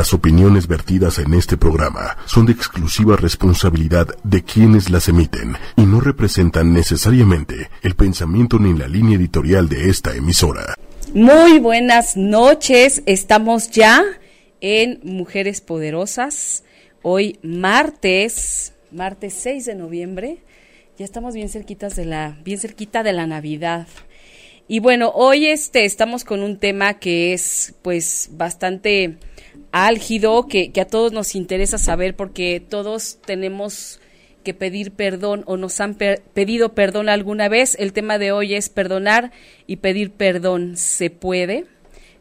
Las opiniones vertidas en este programa son de exclusiva responsabilidad de quienes las emiten y no representan necesariamente el pensamiento ni la línea editorial de esta emisora. Muy buenas noches, estamos ya en Mujeres Poderosas, hoy martes, martes 6 de noviembre, ya estamos bien cerquitas de la, bien cerquita de la Navidad. Y bueno, hoy este, estamos con un tema que es pues bastante álgido, que, que a todos nos interesa saber porque todos tenemos que pedir perdón o nos han pedido perdón alguna vez. El tema de hoy es perdonar y pedir perdón. ¿Se puede?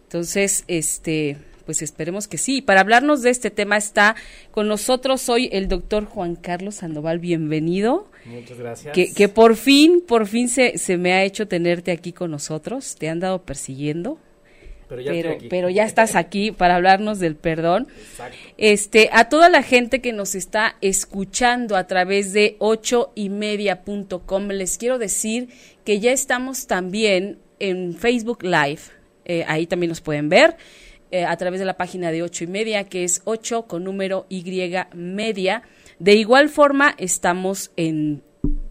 Entonces, este, pues esperemos que sí. Para hablarnos de este tema está con nosotros hoy el doctor Juan Carlos Sandoval. Bienvenido. Muchas gracias. Que, que por fin, por fin se, se me ha hecho tenerte aquí con nosotros. Te han dado persiguiendo. Pero ya, pero, pero ya estás aquí para hablarnos del perdón. Exacto. Este, a toda la gente que nos está escuchando a través de ocho y media.com, les quiero decir que ya estamos también en Facebook Live. Eh, ahí también nos pueden ver. Eh, a través de la página de ocho y media, que es 8 con número Y media. De igual forma, estamos en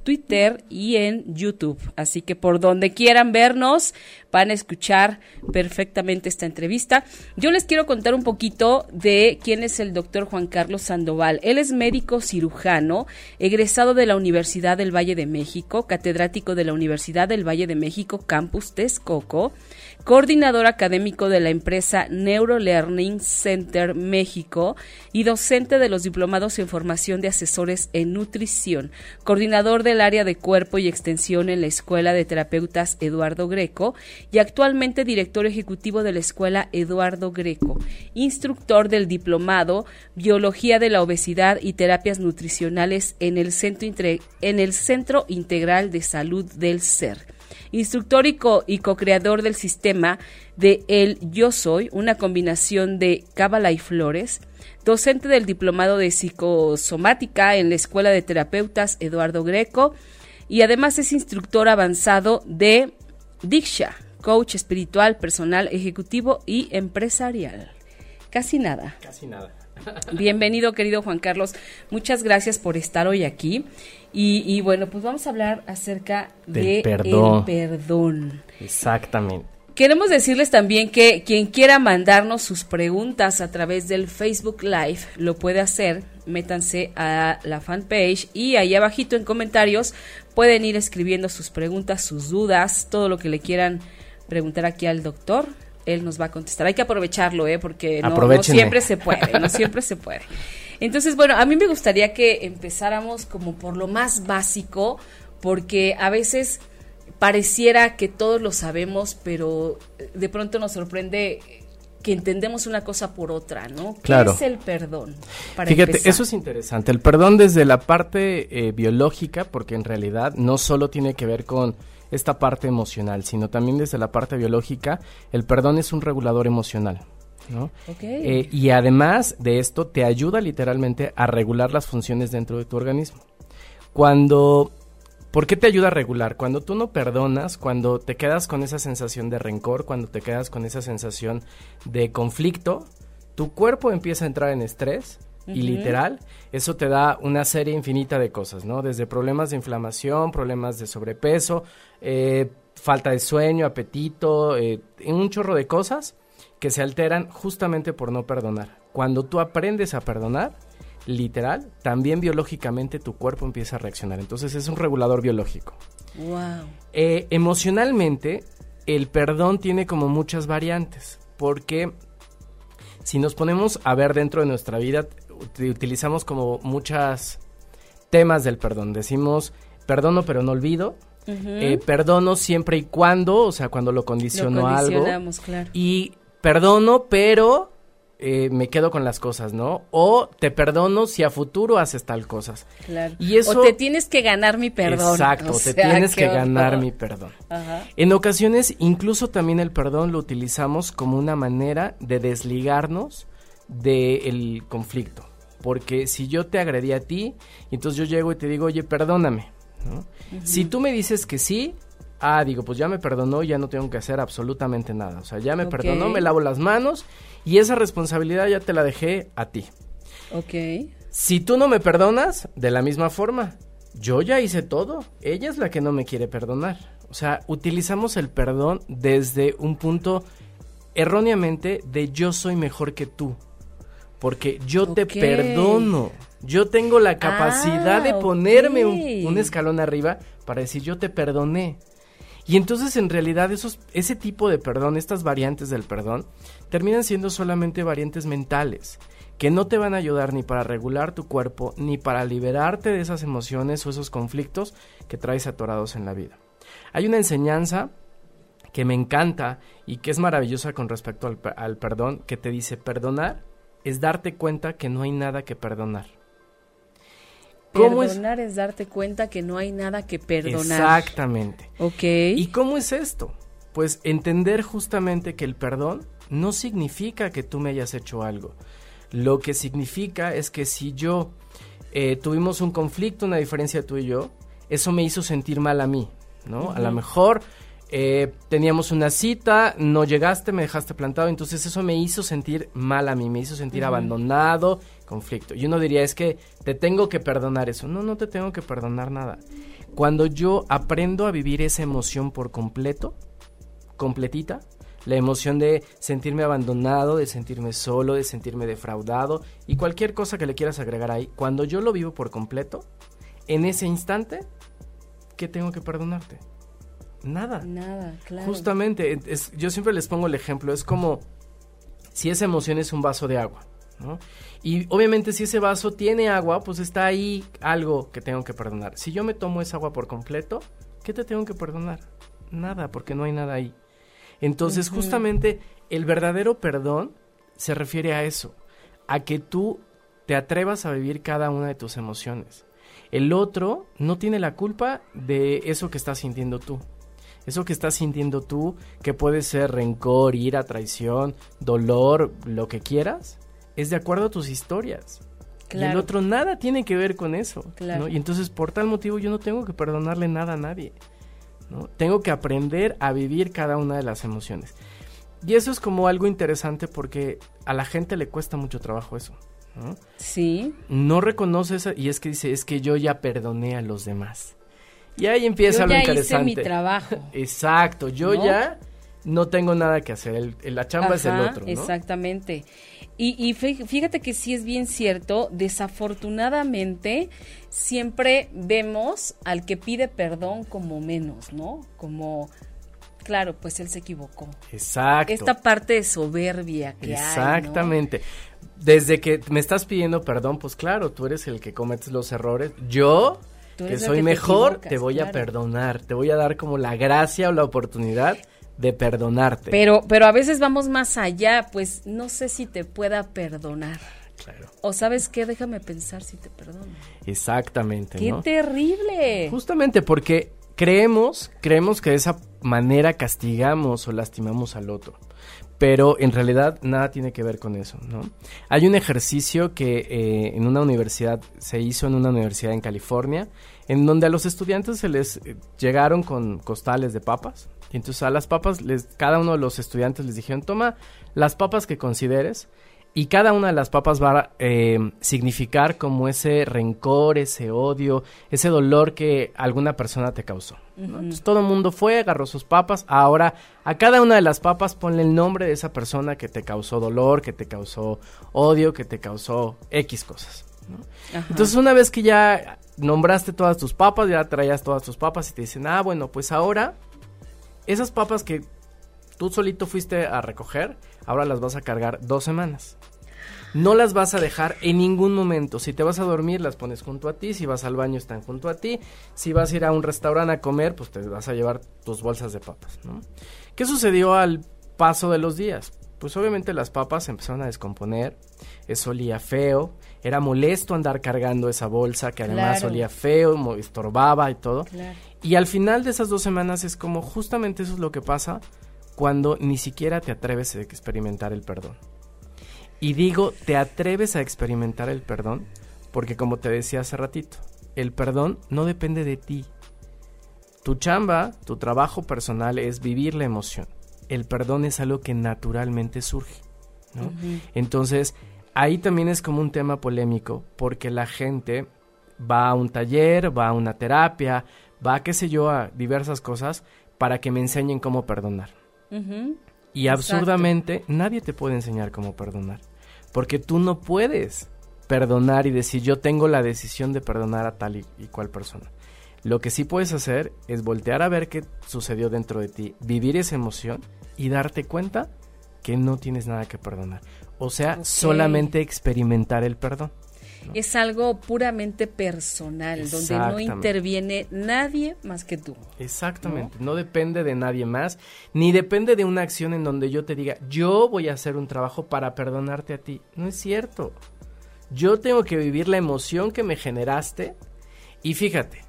Twitter y en YouTube. Así que por donde quieran vernos, van a escuchar perfectamente esta entrevista. Yo les quiero contar un poquito de quién es el doctor Juan Carlos Sandoval. Él es médico cirujano, egresado de la Universidad del Valle de México, catedrático de la Universidad del Valle de México, Campus Texcoco coordinador académico de la empresa Neurolearning Center México y docente de los diplomados en formación de asesores en nutrición, coordinador del área de cuerpo y extensión en la Escuela de Terapeutas Eduardo Greco y actualmente director ejecutivo de la Escuela Eduardo Greco, instructor del diplomado Biología de la Obesidad y Terapias Nutricionales en el Centro, en el Centro Integral de Salud del Ser. Instructor y, co-creador del sistema de El Yo Soy, una combinación de cábala y flores, docente del diplomado de psicosomática en la Escuela de Terapeutas Eduardo Greco. Y además es instructor avanzado de Diksha, coach espiritual, personal, ejecutivo y empresarial. Casi nada. Casi nada. Bienvenido, querido Juan Carlos. Muchas gracias por estar hoy aquí. Y, bueno, pues vamos a hablar acerca del perdón. perdón. Exactamente. Queremos decirles también que quien quiera mandarnos sus preguntas a través del Facebook Live lo puede hacer. Métanse a la fanpage y ahí abajito en comentarios pueden ir escribiendo sus preguntas, sus dudas, todo lo que le quieran preguntar aquí al doctor. Él nos va a contestar. Hay que aprovecharlo, ¿eh? Porque no siempre se puede, no siempre se puede. Entonces, bueno, a mí me gustaría que empezáramos como por lo más básico, porque a veces pareciera que todos lo sabemos, pero de pronto nos sorprende que entendemos una cosa por otra, ¿no? ¿Qué claro. es el perdón? Fíjate, eso es interesante. El perdón desde la parte eh, biológica, porque en realidad no solo tiene que ver con esta parte emocional, sino también desde la parte biológica, el perdón es un regulador emocional. ¿no? Eh, y además de esto, te ayuda literalmente a regular las funciones dentro de tu organismo. Cuando ¿Por qué te ayuda a regular? Cuando tú no perdonas, cuando te quedas con esa sensación de rencor, cuando te quedas con esa sensación de conflicto, tu cuerpo empieza a entrar en estrés y literal, eso te da una serie infinita de cosas, ¿no? Desde problemas de inflamación, problemas de sobrepeso, eh, falta de sueño, apetito, eh, un chorro de cosas que se alteran justamente por no perdonar. Cuando tú aprendes a perdonar, literal, también biológicamente tu cuerpo empieza a reaccionar. Entonces es un regulador biológico. Wow. Eh, emocionalmente, el perdón tiene como muchas variantes, porque si nos ponemos a ver dentro de nuestra vida, utilizamos como muchas temas del perdón. Decimos, perdono pero no olvido. Eh, perdono siempre y cuando, o sea, cuando lo condiciono lo algo. Claro. Y perdono, pero eh, me quedo con las cosas, ¿no? O te perdono si a futuro haces tal cosas. Claro. Y eso, o te tienes que ganar mi perdón. Exacto, te tienes que ganar mi perdón. En ocasiones, incluso también el perdón lo utilizamos como una manera de desligarnos del conflicto. Porque si yo te agredí a ti, entonces yo llego y te digo, oye, perdóname. Si tú me dices que sí, ah, digo, pues ya me perdonó, ya no tengo que hacer absolutamente nada. O sea, ya me perdonó, me lavo las manos y esa responsabilidad ya te la dejé a ti. Ok. Si tú no me perdonas, de la misma forma, yo ya hice todo. Ella es la que no me quiere perdonar. O sea, utilizamos el perdón desde un punto erróneamente de yo soy mejor que tú. Porque yo te perdono. Yo tengo la capacidad de ah, ponerme un, escalón arriba para decir yo te perdoné. Y entonces en realidad esos, ese tipo de perdón, estas variantes del perdón, terminan siendo solamente variantes mentales, que no te van a ayudar ni para regular tu cuerpo, ni para liberarte de esas emociones o esos conflictos que traes atorados en la vida. Hay una enseñanza que me encanta y que es maravillosa con respecto al, al perdón, que te dice perdonar es darte cuenta que no hay nada que perdonar. Perdonar es? darte cuenta que no hay nada que perdonar. Exactamente. Ok. ¿Y cómo es esto? Pues entender justamente que el perdón no significa que tú me hayas hecho algo. Lo que significa es que si yo eh, tuvimos un conflicto, una diferencia tú y yo, eso me hizo sentir mal a mí, ¿no? A lo mejor eh, teníamos una cita, no llegaste, me dejaste plantado, entonces eso me hizo sentir mal a mí, me hizo sentir abandonado, conflicto. Y uno diría, es que te tengo que perdonar eso. No, no te tengo que perdonar nada. Cuando yo aprendo a vivir esa emoción por completo, completita, la emoción de sentirme abandonado, de sentirme solo, de sentirme defraudado y cualquier cosa que le quieras agregar ahí, cuando yo lo vivo por completo, en ese instante, ¿qué tengo que perdonarte? Nada. Nada, claro. Justamente, yo siempre les pongo el ejemplo, es como si esa emoción es un vaso de agua, ¿no? Y obviamente si ese vaso tiene agua, pues está ahí algo que tengo que perdonar. Si yo me tomo esa agua por completo, ¿qué te tengo que perdonar? Nada, porque no hay nada ahí. Entonces, justamente el verdadero perdón se refiere a eso, a que tú te atrevas a vivir cada una de tus emociones. El otro no tiene la culpa de eso que estás sintiendo tú. Eso que estás sintiendo tú, que puede ser rencor, ira, traición, dolor, lo que quieras, es de acuerdo a tus historias. Y el otro nada tiene que ver con eso. Y entonces por tal motivo yo no tengo que perdonarle nada a nadie. ¿no? Tengo que aprender a vivir cada una de las emociones. Y eso es como algo interesante porque a la gente le cuesta mucho trabajo eso. ¿no? Sí. No reconoce eso y es que dice, es que yo ya perdoné a los demás. Y ahí empieza lo interesante. Hice mi trabajo. Exacto, yo ya no tengo nada que hacer, el, la chamba es el otro. ¿no? Exactamente. Y, y, fíjate que sí es bien cierto, desafortunadamente siempre vemos al que pide perdón como menos, ¿no? Como, claro, pues él se equivocó. Exacto. Esta parte de soberbia que Exactamente. Desde que me estás pidiendo perdón, pues claro, tú eres el que cometes los errores. Yo que soy mejor, te, voy a perdonar, te voy a dar como la gracia o la oportunidad de perdonarte. Pero, pero a veces vamos más allá, pues no sé si te pueda perdonar. Claro. O sabes qué, déjame pensar si te perdono. Exactamente. Qué terrible. Justamente porque creemos, creemos que de esa manera castigamos o lastimamos al otro pero en realidad nada tiene que ver con eso, ¿no? Hay un ejercicio que eh, en una universidad se hizo en una universidad en California, en donde a los estudiantes se les eh, llegaron con costales de papas, y entonces a las papas, les, cada uno de los estudiantes les dijeron, toma las papas que consideres, y cada una de las papas va a eh, significar como ese rencor, ese odio, ese dolor que alguna persona te causó. Entonces todo el mundo fue, agarró sus papas. Ahora a cada una de las papas ponle el nombre de esa persona que te causó dolor, que te causó odio, que te causó X cosas. Entonces una vez que ya nombraste todas tus papas, ya traías todas tus papas y te dicen, ah, bueno, pues ahora esas papas que tú solito fuiste a recoger, ahora las vas a cargar dos semanas. No las vas a dejar en ningún momento. Si te vas a dormir, las pones junto a ti. Si vas al baño, están junto a ti. Si vas a ir a un restaurante a comer, pues te vas a llevar tus bolsas de papas, ¿no? ¿Qué sucedió al paso de los días? Pues obviamente las papas empezaron a descomponer, eso olía feo, era molesto andar cargando esa bolsa que además olía feo, estorbaba y todo. Y al final de esas dos semanas es como justamente eso es lo que pasa cuando ni siquiera te atreves a experimentar el perdón. Y digo, te atreves a experimentar el perdón porque como te decía hace ratito, el perdón no depende de ti. Tu chamba, tu trabajo personal es vivir la emoción. El perdón es algo que naturalmente surge. ¿no? Entonces, ahí también es como un tema polémico, porque la gente va a un taller, va a una terapia, va, qué sé yo, a diversas cosas para que me enseñen cómo perdonar. Y absurdamente nadie te puede enseñar cómo perdonar, porque tú no puedes perdonar y decir yo tengo la decisión de perdonar a tal y, cual persona. Lo que sí puedes hacer es voltear a ver qué sucedió dentro de ti, vivir esa emoción y darte cuenta que no tienes nada que perdonar. O sea, solamente experimentar el perdón. Es algo puramente personal, donde no interviene nadie más que tú. Exactamente, ¿no? depende de nadie más, ni depende de una acción en donde yo te diga, yo voy a hacer un trabajo para perdonarte a ti. No es cierto. Yo tengo que vivir la emoción que me generaste y fíjate,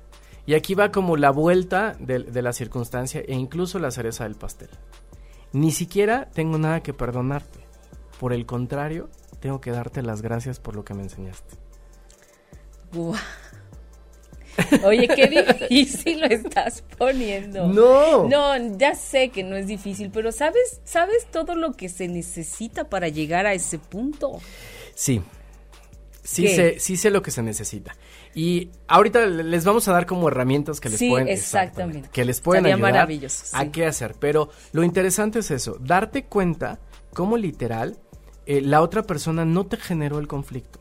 y aquí va como la vuelta de, de la circunstancia e incluso la cereza del pastel. Ni siquiera tengo nada que perdonarte. Por el contrario, tengo que darte las gracias por lo que me enseñaste. Oye, qué difícil lo estás poniendo. No. No, ya sé que no es difícil, pero ¿sabes, sabes todo lo que se necesita para llegar a ese punto? Sí. Sí sé, sí sé lo que se necesita. Y ahorita les vamos a dar como herramientas que les pueden exactamente. que les pueden ayudar a qué hacer, pero lo interesante es eso, darte cuenta cómo literal eh, la otra persona no te generó el conflicto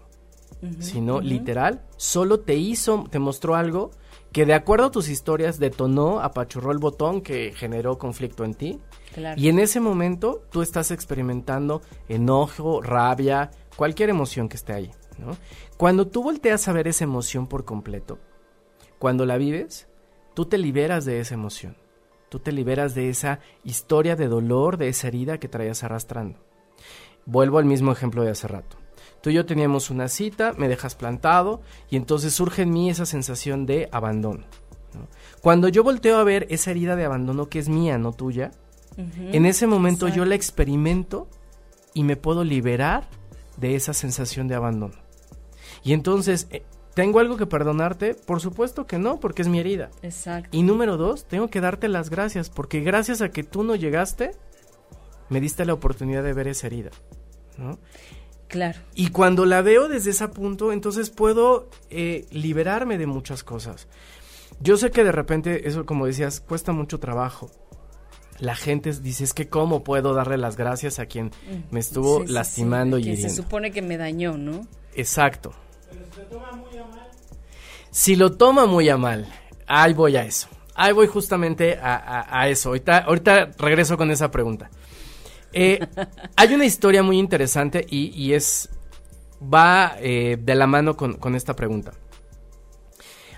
sino literal, solo te hizo, te mostró algo que de acuerdo a tus historias detonó, apachurró el botón que generó conflicto en ti. Y en ese momento tú estás experimentando enojo, rabia, cualquier emoción que esté ahí. Cuando tú volteas a ver esa emoción por completo, cuando la vives, tú te liberas de esa emoción. Tú te liberas de esa historia de dolor, de esa herida que traías arrastrando. Vuelvo al mismo ejemplo de hace rato. Tú y yo teníamos una cita, me dejas plantado y entonces surge en mí esa sensación de abandono. Cuando yo volteo a ver esa herida de abandono que es mía, no tuya, en ese momento yo la experimento y me puedo liberar de esa sensación de abandono. Y entonces, eh, ¿tengo algo que perdonarte? Por supuesto que no, porque es mi herida. Exacto. Y número dos, tengo que darte las gracias, porque gracias a que tú no llegaste, me diste la oportunidad de ver esa herida. ¿No? Claro. Y cuando la veo desde ese punto, entonces puedo eh, liberarme de muchas cosas. Yo sé que de repente, eso como decías, cuesta mucho trabajo. La gente dice, es que cómo puedo darle las gracias a quien mm. me estuvo lastimando y Se supone que me dañó, ¿no? Exacto. Pero si lo toma muy a mal. Si lo toma muy a mal, ahí voy a eso. Ahí voy justamente a, eso. Ahorita, ahorita regreso con esa pregunta. Eh, hay una historia muy interesante y, es va eh, de la mano con, esta pregunta.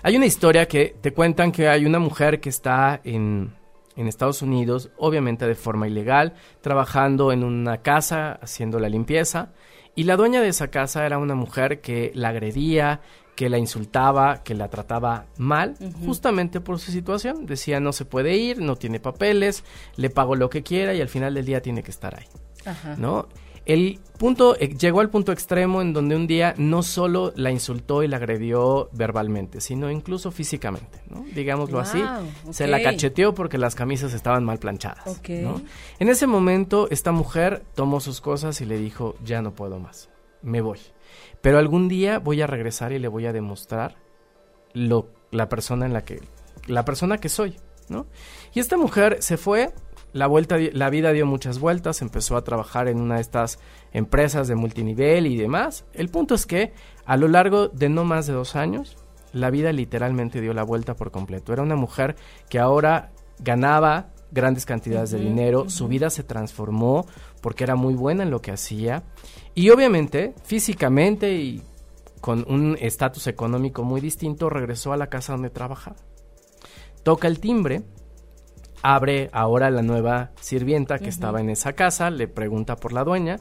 Hay una historia que te cuentan que hay una mujer que está en, en, Estados Unidos, obviamente de forma ilegal, trabajando en una casa haciendo la limpieza. Y la dueña de esa casa era una mujer que la agredía, que la insultaba, que la trataba mal, justamente por su situación. Decía no se puede ir, no tiene papeles, le pago lo que quiera y al final del día tiene que estar ahí. ¿No? El punto eh, llegó al punto extremo en donde un día no solo la insultó y la agredió verbalmente, sino incluso físicamente, ¿no? Digámoslo así. Se la cacheteó porque las camisas estaban mal planchadas. En ese momento, esta mujer tomó sus cosas y le dijo, ya no puedo más, me voy. Pero algún día voy a regresar y le voy a demostrar lo, la persona en la que, la persona que soy, ¿no? Y esta mujer se fue, la vuelta, la vida dio muchas vueltas, empezó a trabajar en una de estas empresas de multinivel y demás. El punto es que a lo largo de no más de dos años, la vida literalmente dio la vuelta por completo. Era una mujer que ahora ganaba grandes cantidades de dinero, su vida se transformó porque era muy buena en lo que hacía y obviamente físicamente y con un estatus económico muy distinto regresó a la casa donde trabajaba. Toca el timbre, abre ahora la nueva sirvienta que estaba en esa casa, le pregunta por la dueña,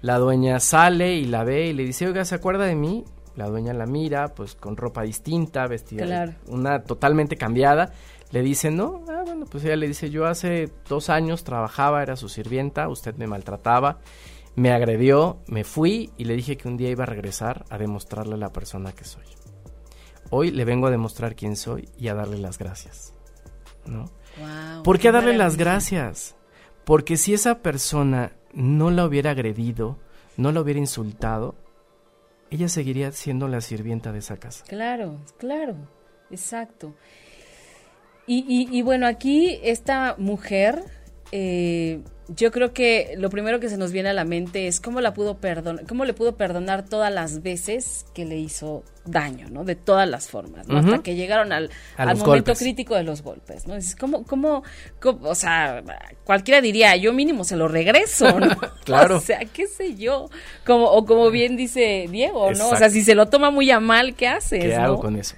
la dueña sale y la ve y le dice, oiga, ¿se acuerda de mí? La dueña la mira, pues con ropa distinta, vestida, una totalmente cambiada. Le dice, no, ah, bueno, pues ella le dice, yo hace dos años trabajaba, era su sirvienta, usted me maltrataba, me agredió, me fui y le dije que un día iba a regresar a demostrarle la persona que soy. Hoy le vengo a demostrar quién soy y a darle las gracias. ¿no? ¿Por qué darle las gracias? Porque si esa persona no la hubiera agredido, no la hubiera insultado, ella seguiría siendo la sirvienta de esa casa. Claro, claro, exacto. Y, y, bueno, aquí esta mujer, eh, yo creo que lo primero que se nos viene a la mente es cómo la pudo perdonar, cómo le pudo perdonar todas las veces que le hizo daño, ¿no? De todas las formas, ¿no? Hasta que llegaron al, al momento crítico de los golpes, ¿no? Es como, como, o sea, cualquiera diría, yo mínimo se lo regreso, ¿no? claro. O sea, qué sé yo, como, o como bien dice Diego, ¿no? O sea, si se lo toma muy a mal, ¿qué haces? ¿Qué hago con eso?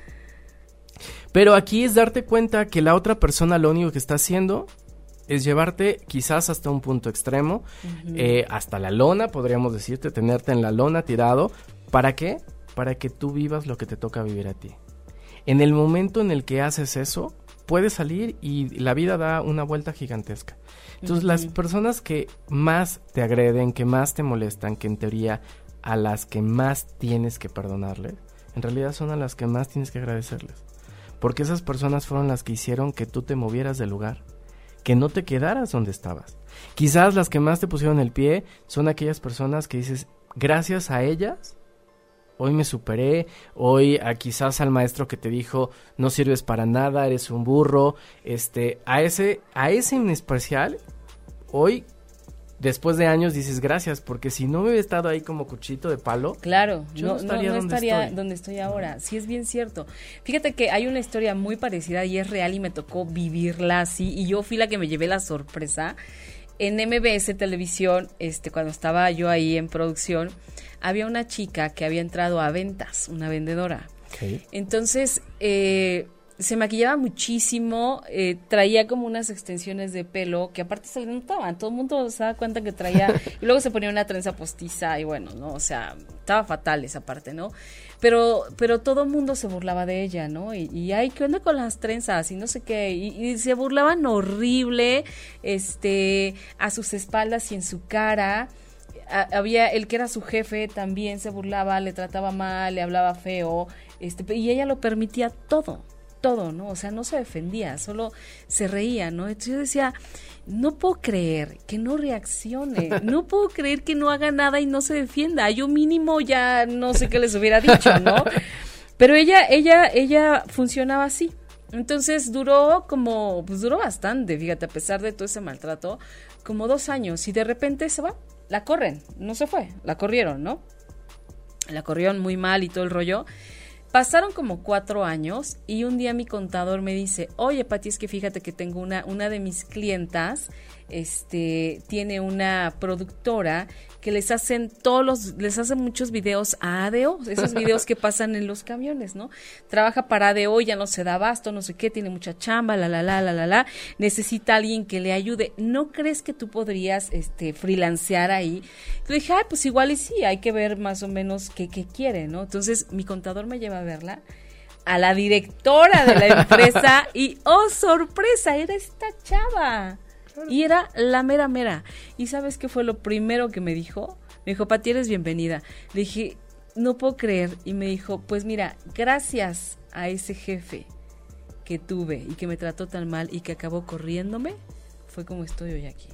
Pero aquí es darte cuenta que la otra persona lo único que está haciendo es llevarte quizás hasta un punto extremo, eh, hasta la lona, podríamos decirte, tenerte en la lona tirado. ¿Para qué? Para que tú vivas lo que te toca vivir a ti. En el momento en el que haces eso, puedes salir y la vida da una vuelta gigantesca. Entonces, las personas que más te agreden, que más te molestan, que en teoría a las que más tienes que perdonarle, en realidad son a las que más tienes que agradecerles. Porque esas personas fueron las que hicieron que tú te movieras del lugar, que no te quedaras donde estabas. Quizás las que más te pusieron el pie son aquellas personas que dices, gracias a ellas, hoy me superé, hoy a quizás al maestro que te dijo, no sirves para nada, eres un burro, este, a ese, a ese en especial, hoy después de años dices gracias, porque si no me hubiera estado ahí como cuchito de palo, claro, yo no, estaría, donde, estoy. ahora. Sí es bien cierto. Fíjate que hay una historia muy parecida y es real y me tocó vivirla así y yo fui la que me llevé la sorpresa. En MBS Televisión, este, cuando estaba yo ahí en producción, había una chica que había entrado a ventas, una vendedora. Entonces, eh, se maquillaba muchísimo, eh, traía como unas extensiones de pelo que aparte se le notaban, todo el mundo se daba cuenta que traía, y luego se ponía una trenza postiza y bueno, ¿no? O sea, estaba fatal esa parte, ¿no? Pero, pero todo el mundo se burlaba de ella, ¿no? Y, y ay, ¿qué onda con las trenzas? Y no sé qué, y, se burlaban horrible, este, a sus espaldas y en su cara. había el que era su jefe también se burlaba, le trataba mal, le hablaba feo, este, y ella lo permitía todo todo, ¿no? O sea, no se defendía, solo se reía, ¿no? Entonces yo decía, no puedo creer que no reaccione, no puedo creer que no haga nada y no se defienda. Yo mínimo ya no sé qué les hubiera dicho, ¿no? Pero ella, ella, ella funcionaba así. Entonces duró como, pues duró bastante, fíjate, a pesar de todo ese maltrato, como dos años y de repente se va, la corren, no se fue, la corrieron, ¿no? La corrieron muy mal y todo el rollo. Pasaron como cuatro años y un día mi contador me dice, oye Pati, es que fíjate que tengo una, una de mis clientas, este, tiene una productora que les hacen todos los, les hacen muchos videos a ADO, esos videos que pasan en los camiones, ¿no? Trabaja para ADO, ya no se da abasto, no sé qué, tiene mucha chamba, la, la, la, la, la, la, necesita alguien que le ayude. ¿No crees que tú podrías, este, freelancear ahí? Le dije, ay, pues igual y sí, hay que ver más o menos qué, qué quiere, ¿no? Entonces, mi contador me lleva a verla a la directora de la empresa y, oh, sorpresa, era esta chava. Y era la mera mera. ¿Y sabes qué fue lo primero que me dijo? Me dijo, Pati, eres bienvenida. Le dije, no puedo creer. Y me dijo, pues mira, gracias a ese jefe que tuve y que me trató tan mal y que acabó corriéndome, fue como estoy hoy aquí.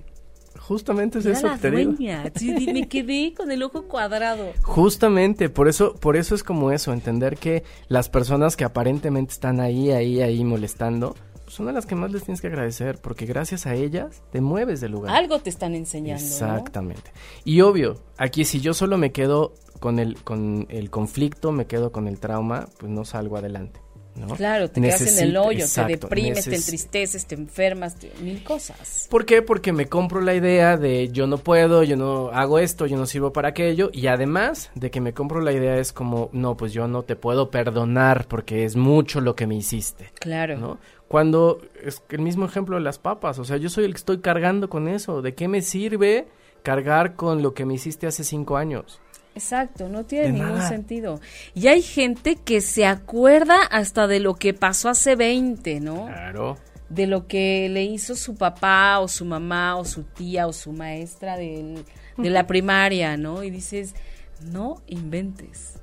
Justamente es eso que te. Sí, me quedé con el ojo cuadrado. Justamente, por eso, por eso es como eso, entender que las personas que aparentemente están ahí, ahí, ahí molestando, son a las que más les tienes que agradecer, porque gracias a ellas te mueves del lugar. Algo te están enseñando. Exactamente. Y obvio, aquí si yo solo me quedo con el, con el conflicto, me quedo con el trauma, pues no salgo adelante. ¿No? Claro, te quedas en el hoyo, te deprimes, te entristeces, te enfermas, mil cosas. ¿Por qué? Porque me compro la idea de yo no puedo, yo no hago esto, yo no sirvo para aquello, y además de que me compro la idea es como, no, pues yo no te puedo perdonar porque es mucho lo que me hiciste. Claro. ¿no? Cuando es el mismo ejemplo de las papas, o sea, yo soy el que estoy cargando con eso. ¿De qué me sirve cargar con lo que me hiciste hace cinco años? Exacto, no tiene ningún sentido. Y hay gente que se acuerda hasta de lo que pasó hace 20, ¿no? Claro. De lo que le hizo su papá o su mamá o su tía o su maestra de la primaria, ¿no? Y dices, no inventes.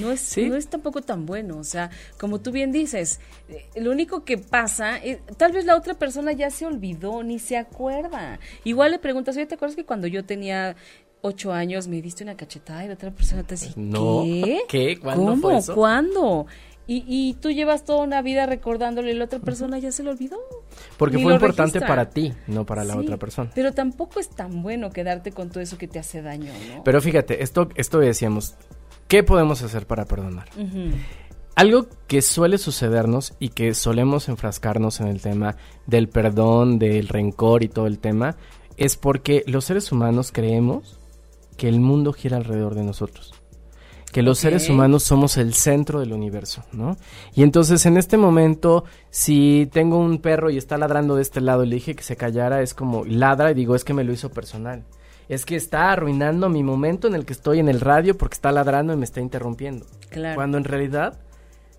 No es, no es tampoco tan bueno, o sea, como tú bien dices, eh, lo único que pasa, es, tal vez la otra persona ya se olvidó, ni se acuerda. Igual le preguntas, oye, ¿te acuerdas que cuando yo tenía ocho años me diste una cachetada y la otra persona te dice, no, ¿qué? ¿Qué? ¿Cuándo ¿Cómo? fue eso? ¿Cuándo? Y, y tú llevas toda una vida recordándole y la otra persona ya se lo olvidó. Porque Ni fue importante registra. para ti, no para la otra persona. Pero tampoco es tan bueno quedarte con todo eso que te hace daño, ¿no? Pero fíjate, esto, esto decíamos, ¿qué podemos hacer para perdonar? Algo que suele sucedernos y que solemos enfrascarnos en el tema del perdón, del rencor y todo el tema, es porque los seres humanos creemos que el mundo gira alrededor de nosotros. Que los seres humanos somos el centro del universo, ¿no? Y entonces en este momento, si tengo un perro y está ladrando de este lado y le dije que se callara, es como ladra y digo, es que me lo hizo personal. Es que está arruinando mi momento en el que estoy en el radio porque está ladrando y me está interrumpiendo. Claro. Cuando en realidad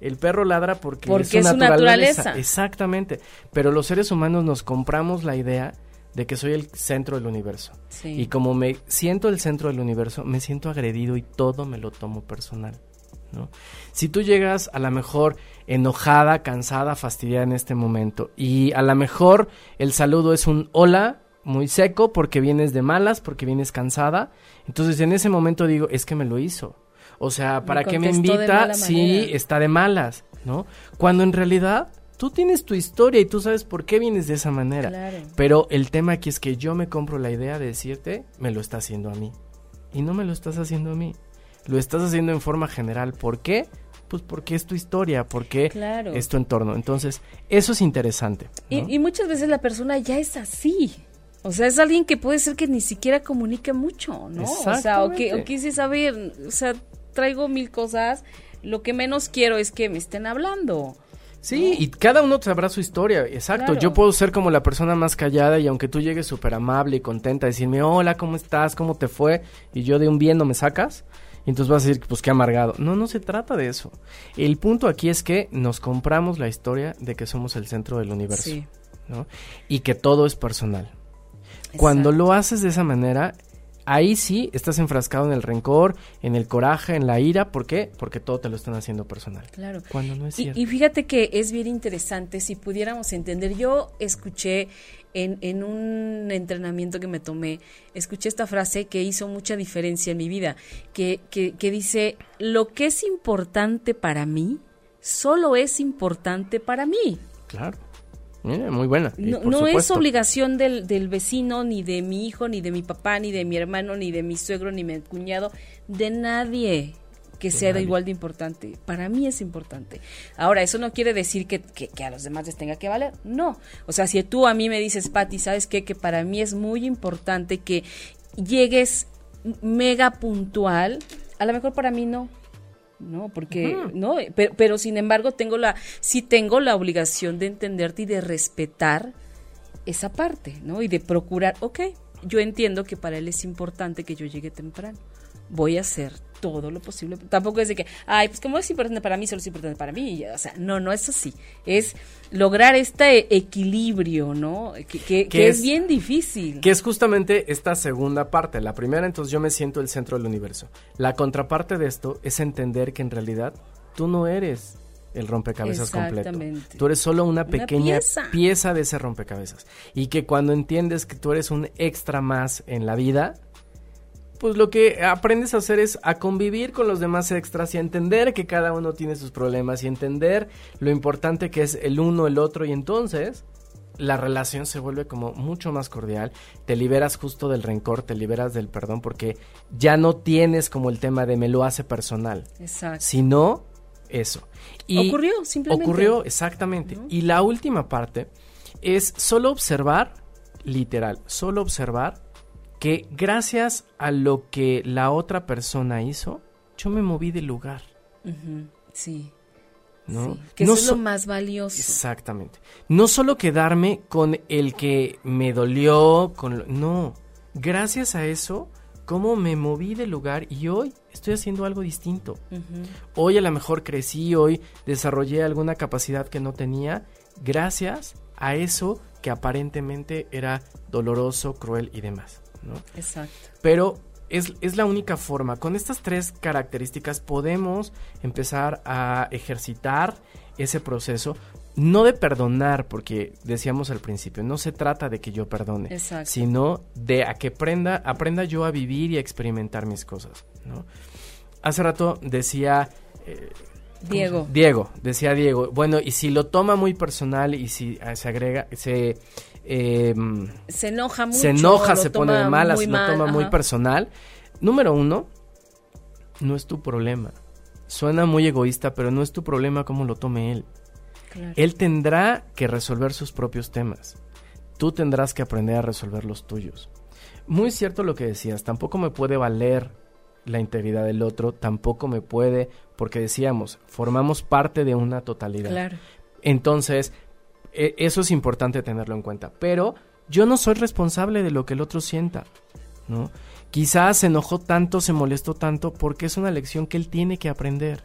el perro ladra porque, Porque es su naturaleza. Exactamente. Pero los seres humanos nos compramos la idea de que soy el centro del universo. Sí. Y como me siento el centro del universo, me siento agredido y todo me lo tomo personal. ¿no? Si tú llegas a la mejor enojada, cansada, fastidiada en este momento y a lo mejor el saludo es un hola muy seco porque vienes de malas, porque vienes cansada, entonces en ese momento digo, es que me lo hizo. O sea, Me ¿para qué me invita si está de malas? ¿No? Cuando en realidad tú tienes tu historia y tú sabes por qué vienes de esa manera. Claro. Pero el tema aquí es que yo me compro la idea de decirte, me lo está haciendo a mí. Y no me lo estás haciendo a mí. Lo estás haciendo en forma general. ¿Por qué? Pues porque es tu historia, porque Claro. es tu entorno. Entonces, eso es interesante. ¿no? Y, y muchas veces la persona ya es así. O sea, es alguien que puede ser que ni siquiera comunique mucho, ¿no? O sea, o que, o que ver, o sea, traigo mil cosas, lo que menos quiero es que me estén hablando. Sí, y cada uno sabrá su historia, exacto. Claro. Yo puedo ser como la persona más callada y aunque tú llegues súper amable y contenta a decirme, hola, ¿cómo estás? ¿Cómo te fue? Y yo de un bien no me sacas, y entonces vas a decir, pues qué amargado. No, no se trata de eso. El punto aquí es que nos compramos la historia de que somos el centro del universo, Sí. ¿no? Y que todo es personal. Cuando lo haces de esa manera, ahí sí estás enfrascado en el rencor, en el coraje, en la ira. ¿Por qué? Porque todo te lo están haciendo personal. Claro. Cuando no es Y, cierto. y fíjate que es bien interesante si pudiéramos entender. Yo escuché en, en un entrenamiento que me tomé, escuché esta frase que hizo mucha diferencia en mi vida, que, que, que dice, lo que es importante para mí, solo es importante para mí. Claro. Mira, muy buena. No, es obligación del, del vecino, ni de mi hijo, ni de mi papá, ni de mi hermano, ni de mi suegro, ni mi cuñado, de nadie que sea de igual de importante. Para mí es importante. Ahora, eso no quiere decir que, que- que a los demás les tenga que valer. No. O sea, si tú a mí me dices, Patti, ¿sabes qué? Que para mí es muy importante que llegues mega puntual, a lo mejor para mí no. No, porque no, pero, pero sin embargo tengo la sí tengo la obligación de entenderte y de respetar esa parte, ¿no? Y de procurar, ok, yo entiendo que para él es importante que yo llegue temprano. Voy a hacer todo lo posible. Tampoco es de que, ay, pues como es importante para mí, solo es importante para mí. O sea, no, no es así. Es lograr este equilibrio, ¿no? Que, que- que es, es- bien difícil. Que es justamente esta segunda parte. La primera, entonces yo me siento el centro del universo. La contraparte de esto es entender que en realidad tú no eres el rompecabezas completo. Exactamente. Tú eres solo una Una pequeña pieza. pieza de ese rompecabezas. Y que cuando entiendes que tú eres un extra más en la vida, pues lo que aprendes a hacer es a convivir con los demás extras y a entender que cada uno tiene sus problemas y entender lo importante que es el uno, el otro y entonces la relación se vuelve como mucho más cordial, te liberas justo del rencor, te liberas del perdón porque ya no tienes como el tema de me lo hace personal, Exacto. sino eso. Ocurrió, simplemente. Ocurrió, exactamente. Y la última parte es solo observar, literal, solo observar que gracias a lo que la otra persona hizo, yo me moví del lugar, Sí. ¿no? sí. Que No eso es lo más valioso. Exactamente. No solo quedarme con el que me dolió, con lo- no. Gracias a eso, cómo me moví del lugar y hoy estoy haciendo algo distinto. Hoy a lo mejor crecí, hoy desarrollé alguna capacidad que no tenía gracias a eso que aparentemente era doloroso, cruel y demás, ¿no? Exacto. Pero es, es, la única forma. Con estas tres características podemos empezar a ejercitar ese proceso. No de perdonar, porque decíamos al principio, no se trata de que yo perdone, sino de a que aprenda, aprenda yo a vivir y a experimentar mis cosas. ¿no? Hace rato decía... Eh, Diego. Diego, decía Diego. Bueno, y si lo toma muy personal y si ah, se agrega, se... Em, se enoja mucho. Se enoja, se pone de malas, lo toma muy personal. Número uno, no es tu problema. Suena muy egoísta, pero no es tu problema cómo lo tome él. Él tendrá que resolver sus propios temas. Tú tendrás que aprender a resolver los tuyos. Muy cierto lo que decías, tampoco me puede valer la integridad del otro, tampoco me puede, porque decíamos, formamos parte de una totalidad. Claro. Entonces, e, eso es importante tenerlo en cuenta. Pero yo no soy responsable de lo que el otro sienta, ¿no? Quizás se enojó tanto, se molestó tanto, porque es una lección que él tiene que aprender.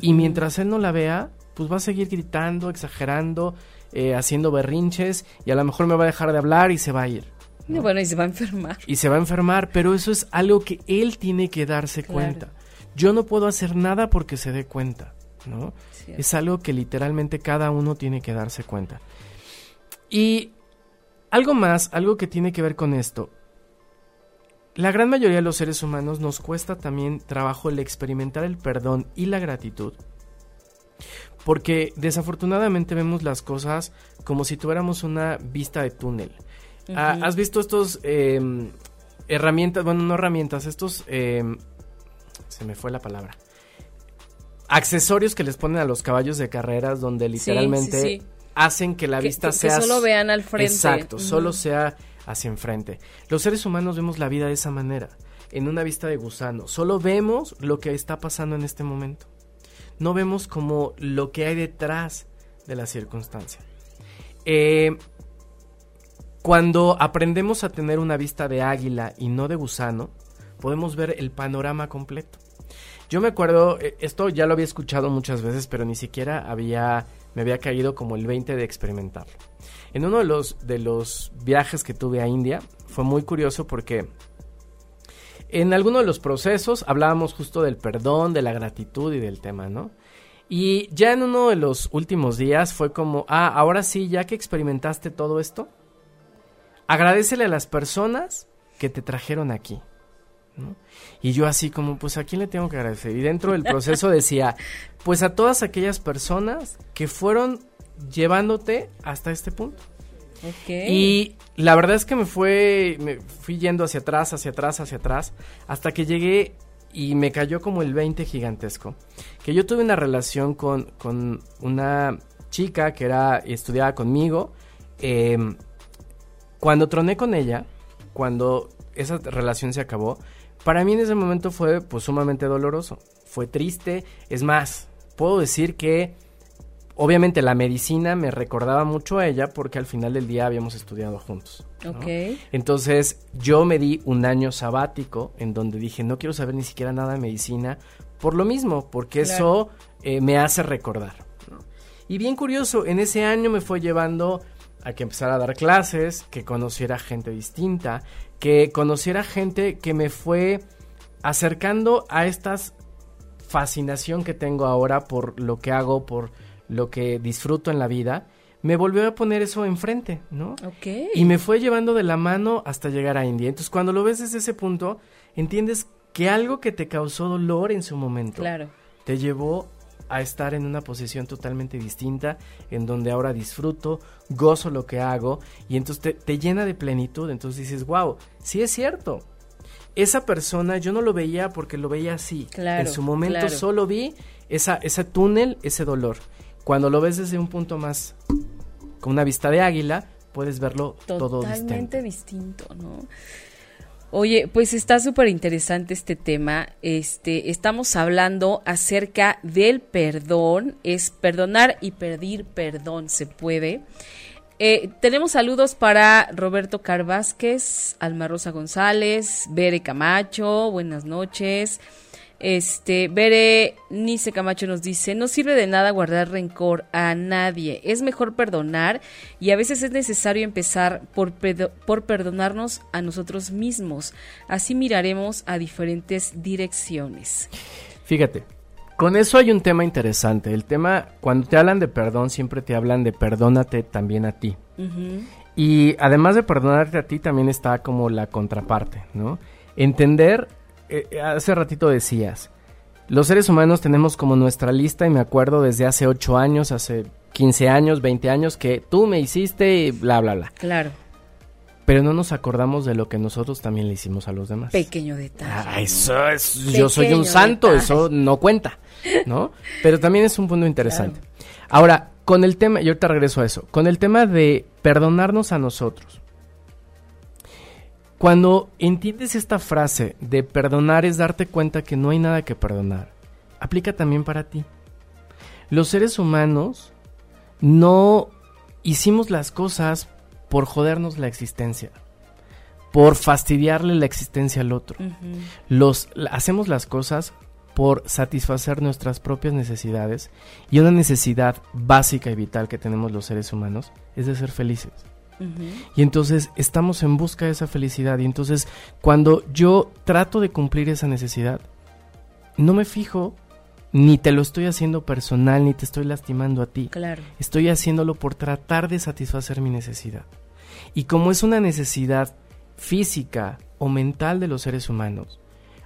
Y mientras él no la vea, pues va a seguir gritando, exagerando, eh, haciendo berrinches, y a lo mejor me va a dejar de hablar y se va a ir. Bueno, y se va a enfermar. Y se va a enfermar, pero eso es algo que él tiene que darse cuenta. Yo no puedo hacer nada porque se dé cuenta, ¿no? Es algo que literalmente cada uno tiene que darse cuenta. Y algo más, algo que tiene que ver con esto. La gran mayoría de los seres humanos nos cuesta también trabajo el experimentar el perdón y la gratitud. Porque desafortunadamente vemos las cosas como si tuviéramos una vista de túnel. Ah, ¿Has visto estos em, herramientas? Bueno, no herramientas, estos... Em, se me fue la palabra. Accesorios que les ponen a los caballos de carreras donde literalmente hacen que la vista sea... Que solo vean al frente. Exacto, solo sea hacia enfrente. Los seres humanos vemos la vida de esa manera, en una vista de gusano. Solo vemos lo que está pasando en este momento. No vemos como lo que hay detrás de la circunstancia. Eh, cuando aprendemos a tener una vista de águila y no de gusano, podemos ver el panorama completo. Yo me acuerdo, eh, esto ya lo había escuchado muchas veces, pero ni siquiera había, me había caído como el 20 de experimentarlo. En uno de los, de los viajes que tuve a India, fue muy curioso porque en alguno de los procesos hablábamos justo del perdón, de la gratitud y del tema, ¿no? Y ya en uno de los últimos días fue como, ah, ahora sí, ya que experimentaste todo esto, agradecele a las personas que te trajeron aquí. Y yo así como, pues a quién le tengo que agradecer. Y dentro del proceso decía, pues a todas aquellas personas que fueron llevándote hasta este punto. Y la verdad es que me fue, me fui yendo hacia atrás, hacia atrás, hacia atrás, hasta que llegué y me cayó como el 20 gigantesco. Que yo tuve una relación con, con una chica que era estudiaba conmigo. Eh, cuando troné con ella, cuando esa relación se acabó, para mí en ese momento fue pues sumamente doloroso, fue triste, es más, puedo decir que obviamente la medicina me recordaba mucho a ella porque al final del día habíamos estudiado juntos. Entonces yo me di un año sabático en donde dije no quiero saber ni siquiera nada de medicina por lo mismo, porque eso eh, me hace recordar. Y bien curioso, en ese año me fue llevando a que empezara a dar clases, que conociera gente distinta, que conociera gente que me fue acercando a esta fascinación que tengo ahora por lo que hago, por lo que disfruto en la vida, me volvió a poner eso enfrente, ¿no? Ok. Y me fue llevando de la mano hasta llegar a India. Entonces, cuando lo ves desde ese punto, entiendes que algo que te causó dolor en su momento claro. te llevó a estar en una posición totalmente distinta, en donde ahora disfruto, gozo lo que hago y entonces te, llena de plenitud, entonces dices, wow, sí es cierto. Esa persona yo no lo veía porque lo veía así. en su momento solo vi esa, ese túnel, ese dolor. Cuando lo ves desde un punto más, con una vista de águila, puedes verlo todo distinto. Totalmente distinto, ¿no? Oye, pues está súper interesante este tema. Este, estamos hablando acerca del perdón, es perdonar y pedir perdón, se puede. Eh, tenemos saludos para Roberto Carvásquez, Alma Rosa González, Bere Camacho, buenas noches. Este, Bere Nice Camacho nos dice, no sirve de nada guardar rencor a nadie, es mejor perdonar y a veces es necesario empezar por, por perdonarnos a nosotros mismos, así miraremos a diferentes direcciones. Fíjate, con eso hay un tema interesante, el tema, cuando te hablan de perdón, siempre te hablan de perdónate también a ti. Y además de perdonarte a ti, también está como la contraparte, ¿no? Entender eh, eh, hace ratito decías, los seres humanos tenemos como nuestra lista y me acuerdo desde hace 8 años, hace 15 años, 20 años que tú me hiciste y bla, bla, bla. Claro. Pero no nos acordamos de lo que nosotros también le hicimos a los demás. Pequeño detalle. Ah, eso es, yo soy un santo, eso no cuenta, ¿no? Pero también es un punto interesante. Ahora, con el tema, yo te regreso a eso, con el tema de perdonarnos a nosotros. Cuando entiendes esta frase de perdonar es darte cuenta que no hay nada que perdonar, aplica también para ti. Los seres humanos no hicimos las cosas por jodernos la existencia, por fastidiarle la existencia al otro. Los hacemos las cosas por satisfacer nuestras propias necesidades y una necesidad básica y vital que tenemos los seres humanos es de ser felices. Y entonces estamos en busca de esa felicidad. Y entonces cuando yo trato de cumplir esa necesidad, no me fijo ni te lo estoy haciendo personal, ni te estoy lastimando a ti. Claro. Estoy haciéndolo por tratar de satisfacer mi necesidad. Y como es una necesidad física o mental de los seres humanos,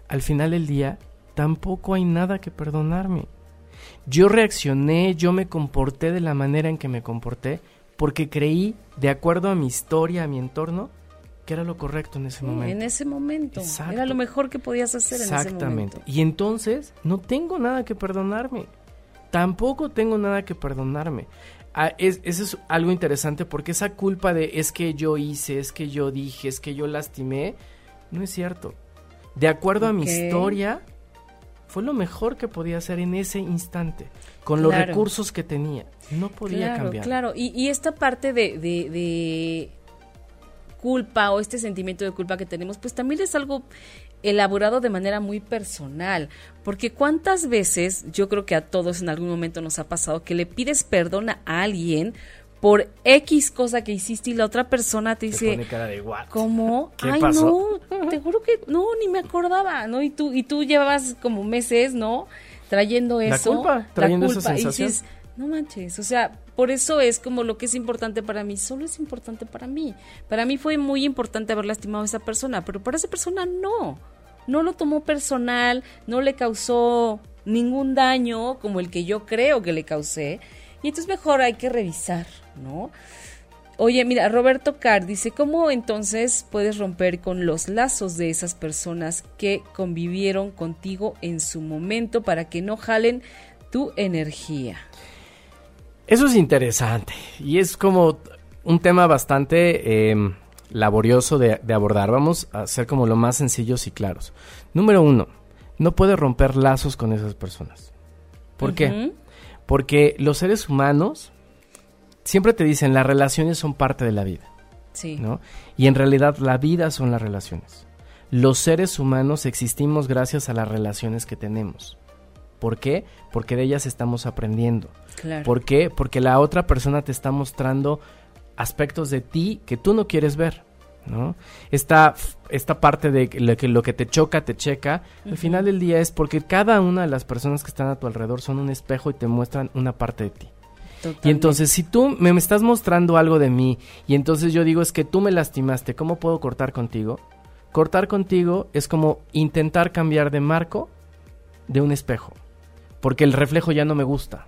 al final del día tampoco hay nada que perdonarme. Yo reaccioné, yo me comporté de la manera en que me comporté porque creí, de acuerdo a mi historia, a mi entorno, que era lo correcto en ese momento. En ese momento. Era lo mejor que podías hacer en ese momento. Exactamente. Y entonces no tengo nada que perdonarme. Tampoco tengo nada que perdonarme. Ah, es, eso es algo interesante porque esa culpa de es que yo hice, es que yo dije, es que yo lastimé, no es cierto. De acuerdo a mi historia, fue lo mejor que podía hacer en ese instante, con los recursos que tenía. No podía claro, cambiar. Claro, y, y esta parte de, de, culpa o este sentimiento de culpa que tenemos, pues también es algo elaborado de manera muy personal, porque cuántas veces yo creo que a todos en algún momento nos ha pasado que le pides perdón a alguien por X cosa que hiciste y la otra persona te dice, pone cara de ¿cómo? Ay, no, te juro que no, ni me acordaba, ¿no? Y tú, y tú llevabas como meses, ¿no? Trayendo eso. La culpa, trayendo esa sensación. no manches, o sea, por eso es como lo que es importante para mí, solo es importante para mí. Para mí fue muy importante haber lastimado a esa persona, pero para esa persona no. No lo tomó personal, no le causó ningún daño como el que yo creo que le causé. Y entonces mejor hay que revisar, ¿no? Oye, mira, Roberto Carr dice, ¿cómo entonces puedes romper con los lazos de esas personas que convivieron contigo en su momento para que no jalen tu energía? Eso es interesante y es como un tema bastante em, laborioso de, abordar. Vamos a ser como lo más sencillos y claros. Número uno, no puedes romper lazos con esas personas. ¿Por qué? Porque los seres humanos siempre te dicen las relaciones son parte de la vida. Sí. ¿no? Y en realidad la vida son las relaciones. Los seres humanos existimos gracias a las relaciones que tenemos. ¿Por qué? Porque de ellas estamos aprendiendo. Claro. ¿Por qué? Porque la otra persona te está mostrando aspectos de ti que tú no quieres ver. ¿No? Esta, esta parte de lo que, lo que te choca, te checa, al final del día es porque cada una de las personas que están a tu alrededor son un espejo y te muestran una parte de ti. Y entonces, si tú me, estás mostrando algo de mí y entonces yo digo es que tú me lastimaste, ¿cómo puedo cortar contigo? Cortar contigo es como intentar cambiar de marco de un espejo, porque el reflejo ya no me gusta.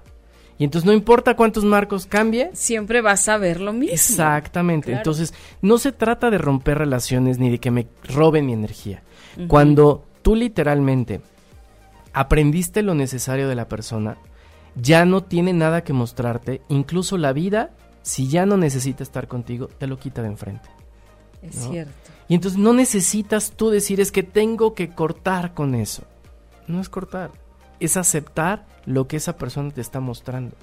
Y entonces no importa cuántos marcos cambie. Siempre vas a ver lo mismo. Exactamente. Entonces no se trata de romper relaciones ni de que me roben mi energía. Cuando tú literalmente aprendiste lo necesario de la persona, ya no tiene nada que mostrarte, incluso la vida, si ya no necesita estar contigo, te lo quita de enfrente. Es cierto. Y entonces no necesitas tú decir es que tengo que cortar con eso. No es cortar, es aceptar lo que esa persona te está mostrando.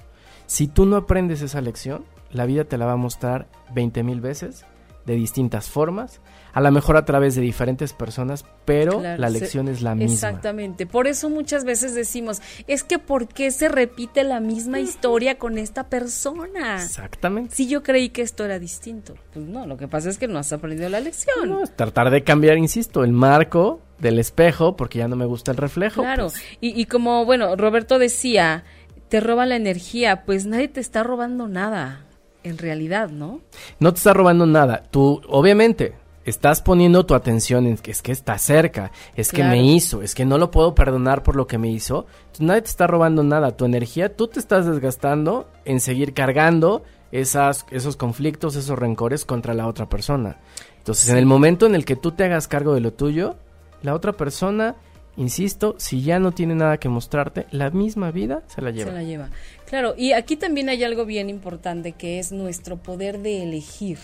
Si tú no aprendes esa lección, la vida te la va a mostrar 20 mil veces de distintas formas, a lo mejor a través de diferentes personas, pero la lección es la misma. Exactamente. Por eso muchas veces decimos, es que ¿por qué se repite la misma historia con esta persona? Exactamente. Si yo creí que esto era distinto. Pues no, lo que pasa es que no has aprendido la lección. No, tratar de cambiar, insisto, el marco del espejo, porque ya no me gusta el reflejo. Claro, pues. y, y como, bueno, Roberto decía, te roba la energía, pues nadie te está robando nada en realidad, ¿no? No te está robando nada. Tú, obviamente, estás poniendo tu atención en que es que está cerca, es que me hizo, es que no lo puedo perdonar por lo que me hizo. nadie te está robando nada, tu energía, tú te estás desgastando en seguir cargando esas, esos conflictos, esos rencores contra la otra persona. Entonces, en el momento en el que tú te hagas cargo de lo tuyo, la otra persona, insisto, si ya no tiene nada que mostrarte, la misma vida se la lleva. Se la lleva. Claro, y aquí también hay algo bien importante que es nuestro poder de elegir.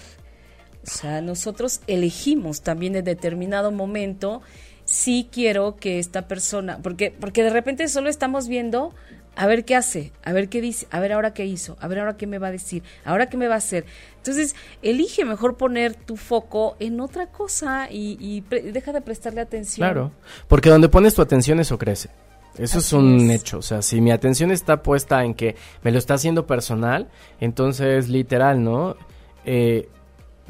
O sea, nosotros elegimos también en determinado momento si quiero que esta persona, porque, porque de repente solo estamos viendo a ver qué hace, a ver qué dice, a ver ahora qué hizo, a ver ahora qué me va a decir, ahora qué me va a hacer. Entonces, elige mejor poner tu foco en otra cosa y, deja de prestarle atención. Claro, porque donde pones tu atención eso crece. Eso es un hecho, o sea, si mi atención está puesta en que me lo está haciendo personal, entonces literal, ¿no? Eh,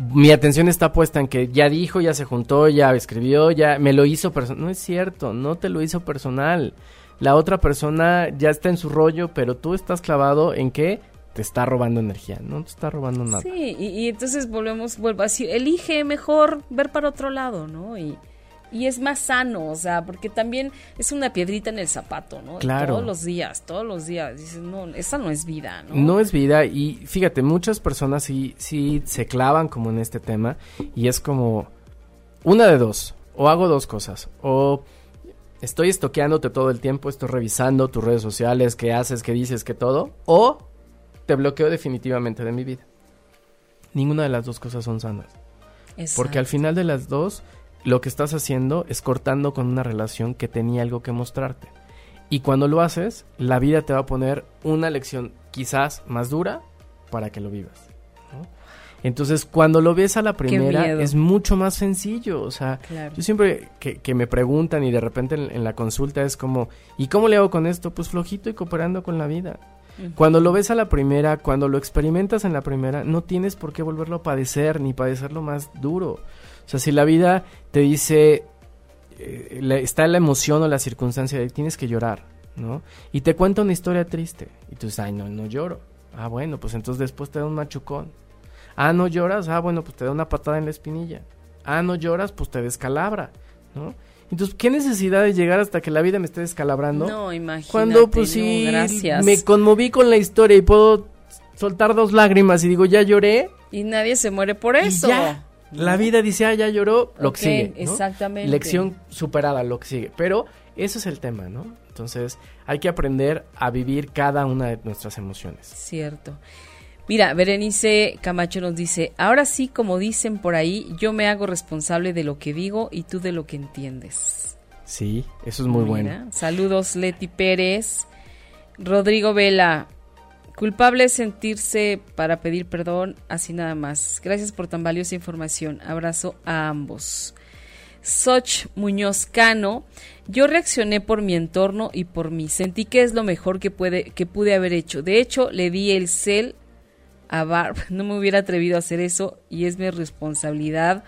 mi atención está puesta en que ya dijo, ya se juntó, ya escribió, ya me lo hizo personal. No es cierto, no te lo hizo personal. La otra persona ya está en su rollo, pero tú estás clavado en que te está robando energía, no te está robando nada. Sí, y, entonces volvemos, vuelvo a decir, elige mejor ver para otro lado, ¿no? Y, y es más sano, o sea, porque también es una piedrita en el zapato, ¿no? Claro. Todos los días, todos los días. Dices, no, esa no es vida, ¿no? No es vida y fíjate, muchas personas sí, sí se clavan como en este tema y es como una de dos, o hago dos cosas, o estoy estoqueándote todo el tiempo, estoy revisando tus redes sociales, qué haces, qué dices, qué todo, o te bloqueo definitivamente de mi vida. Ninguna de las dos cosas son sanas. Porque al final de las dos lo que estás haciendo es cortando con una relación que tenía algo que mostrarte. Y cuando lo haces, la vida te va a poner una lección quizás más dura para que lo vivas. Entonces, cuando lo ves a la primera, es mucho más sencillo. O sea, yo siempre que, me preguntan y de repente en, la consulta es como, ¿y cómo le hago con esto? Pues flojito y cooperando con la vida. Cuando lo ves a la primera, cuando lo experimentas en la primera, no tienes por qué volverlo a padecer ni padecerlo más duro. O sea, si la vida te dice, eh, está la emoción o la circunstancia de tienes que llorar, ¿no? Y te cuenta una historia triste. Y tú dices, ay, no, no lloro. Ah, bueno, pues entonces después te da un machucón. Ah, no lloras. Ah, bueno, pues te da una patada en la espinilla. Ah, no lloras, pues te descalabra, ¿no? Entonces, ¿qué necesidad de llegar hasta que la vida me esté descalabrando? No, imagínate. Cuando, pues sí, me conmoví con la historia y puedo soltar dos lágrimas y digo, ya lloré. Y nadie se muere por eso. ya. La vida dice, ah, ya lloró, lo que sigue. Exactamente. Lección superada, lo que sigue. Pero eso es el tema, ¿no? Entonces hay que aprender a vivir cada una de nuestras emociones. Cierto. Mira, Berenice Camacho nos dice, ahora sí, como dicen por ahí, yo me hago responsable de lo que digo y tú de lo que entiendes. Sí, eso es muy bueno. Saludos, Leti Pérez. Rodrigo Vela, Culpable es sentirse para pedir perdón, así nada más. Gracias por tan valiosa información. Abrazo a ambos. Soch Muñoz Cano, yo reaccioné por mi entorno y por mí. Sentí que es lo mejor que, puede, que pude haber hecho. De hecho, le di el cel a Barb. No me hubiera atrevido a hacer eso y es mi responsabilidad.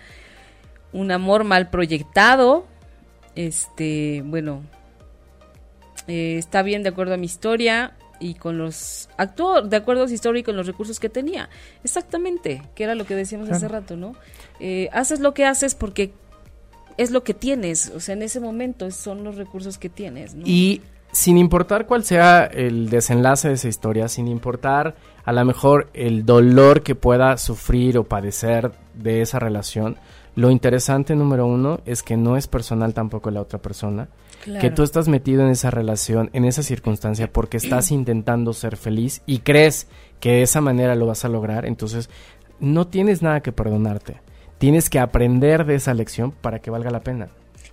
Un amor mal proyectado. Este, bueno, eh, está bien de acuerdo a mi historia y con los actuó de acuerdo a su historia y con los recursos que tenía. Exactamente, que era lo que decíamos hace rato, ¿no? Eh, haces lo que haces porque es lo que tienes, o sea, en ese momento son los recursos que tienes. ¿no? Y sin importar cuál sea el desenlace de esa historia, sin importar a lo mejor el dolor que pueda sufrir o padecer de esa relación, lo interesante número uno es que no es personal tampoco la otra persona, que tú estás metido en esa relación, en esa circunstancia, porque estás intentando ser feliz y crees que de esa manera lo vas a lograr, entonces no tienes nada que perdonarte. Tienes que aprender de esa lección para que valga la pena.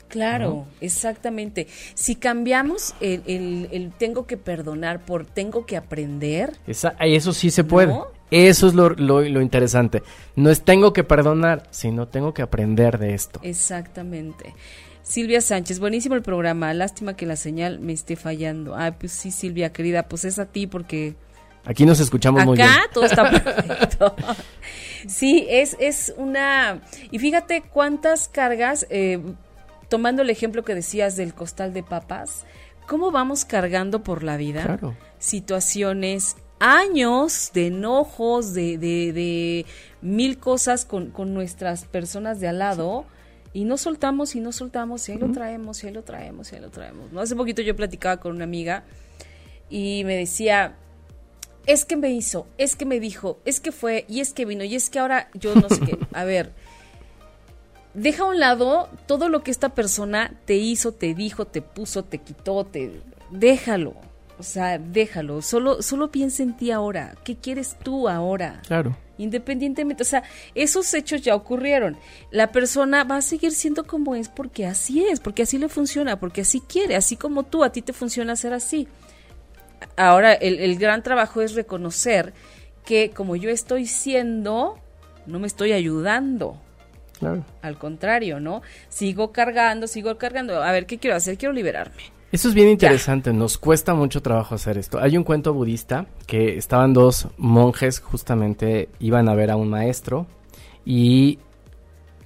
Claro, exactamente. Si cambiamos el, el, tengo que perdonar por tengo que aprender. Esa, eso sí se puede. Eso es lo, lo, lo, interesante. No es tengo que perdonar, sino tengo que aprender de esto. Exactamente. Silvia Sánchez, buenísimo el programa. Lástima que la señal me esté fallando. Ay, pues sí, Silvia, querida, pues es a ti porque... Aquí nos escuchamos muy bien. Acá todo está perfecto. sí, es, es una... Y fíjate cuántas cargas, eh, tomando el ejemplo que decías del costal de papas, ¿cómo vamos cargando por la vida? Claro. Situaciones, años de enojos, de, de, de mil cosas con, con, nuestras personas de al lado. Y no soltamos y no soltamos y ahí lo traemos y ahí lo traemos y ahí lo traemos. ¿no? Hace poquito yo platicaba con una amiga y me decía, es que me hizo, es que me dijo, es que fue y es que vino y es que ahora yo no sé qué. A ver, deja a un lado todo lo que esta persona te hizo, te dijo, te puso, te quitó, te déjalo. O sea, déjalo. Solo, solo piensa en ti ahora. ¿Qué quieres tú ahora? Claro. Independientemente, o sea, esos hechos ya ocurrieron. La persona va a seguir siendo como es porque así es, porque así le funciona, porque así quiere, así como tú, a ti te funciona ser así. Ahora, el, el gran trabajo es reconocer que como yo estoy siendo, no me estoy ayudando. Claro. Al contrario, ¿no? Sigo cargando, sigo cargando. A ver, ¿qué quiero hacer? Quiero liberarme. Eso es bien interesante, nos cuesta mucho trabajo hacer esto. Hay un cuento budista que estaban dos monjes, justamente iban a ver a un maestro y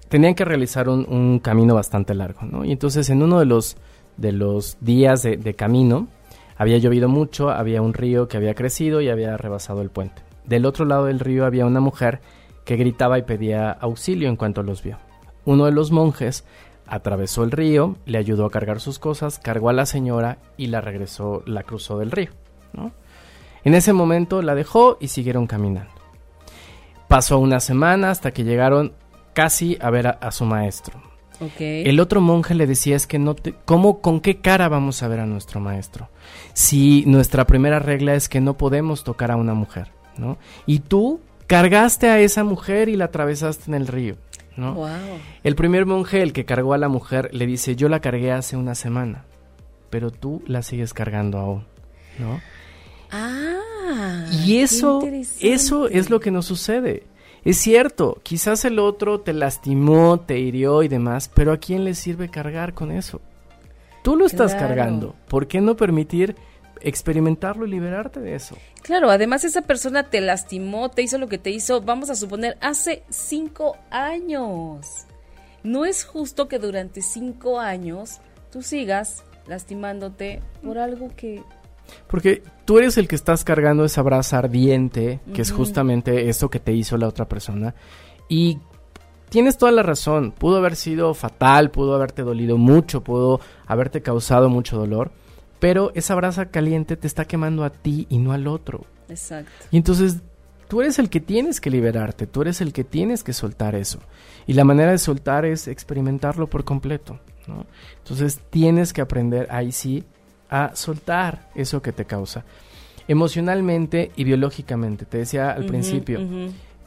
tenían que realizar un, un camino bastante largo, ¿no? Y entonces en uno de los, de los días de, de camino había llovido mucho, había un río que había crecido y había rebasado el puente. Del otro lado del río había una mujer que gritaba y pedía auxilio en cuanto los vio. Uno de los monjes atravesó el río, le ayudó a cargar sus cosas, cargó a la señora y la regresó, la cruzó del río. ¿no? En ese momento la dejó y siguieron caminando. Pasó una semana hasta que llegaron casi a ver a, a su maestro. Okay. El otro monje le decía es que no te, ¿cómo, con qué cara vamos a ver a nuestro maestro? Si nuestra primera regla es que no podemos tocar a una mujer, ¿no? Y tú cargaste a esa mujer y la atravesaste en el río. ¿No? Wow. El primer monje, el que cargó a la mujer, le dice, yo la cargué hace una semana, pero tú la sigues cargando aún, ¿no? Ah. Y eso, eso es lo que nos sucede. Es cierto, quizás el otro te lastimó, te hirió y demás, pero ¿a quién le sirve cargar con eso? Tú lo estás Claro. cargando. ¿Por qué no permitir experimentarlo y liberarte de eso? Claro, además esa persona te lastimó, te hizo lo que te hizo, vamos a suponer, hace cinco años. No es justo que durante cinco años tú sigas lastimándote por algo que... Porque tú eres el que estás cargando esa brasa ardiente, que es justamente eso que te hizo la otra persona. Y tienes toda la razón. Pudo haber sido fatal, pudo haberte dolido mucho, pudo haberte causado mucho dolor. Pero esa brasa caliente te está quemando a ti y no al otro. Exacto. Y entonces tú eres el que tienes que liberarte, tú eres el que tienes que soltar eso. Y la manera de soltar es experimentarlo por completo. ¿no? Entonces tienes que aprender ahí sí a soltar eso que te causa. Emocionalmente y biológicamente, te decía al principio,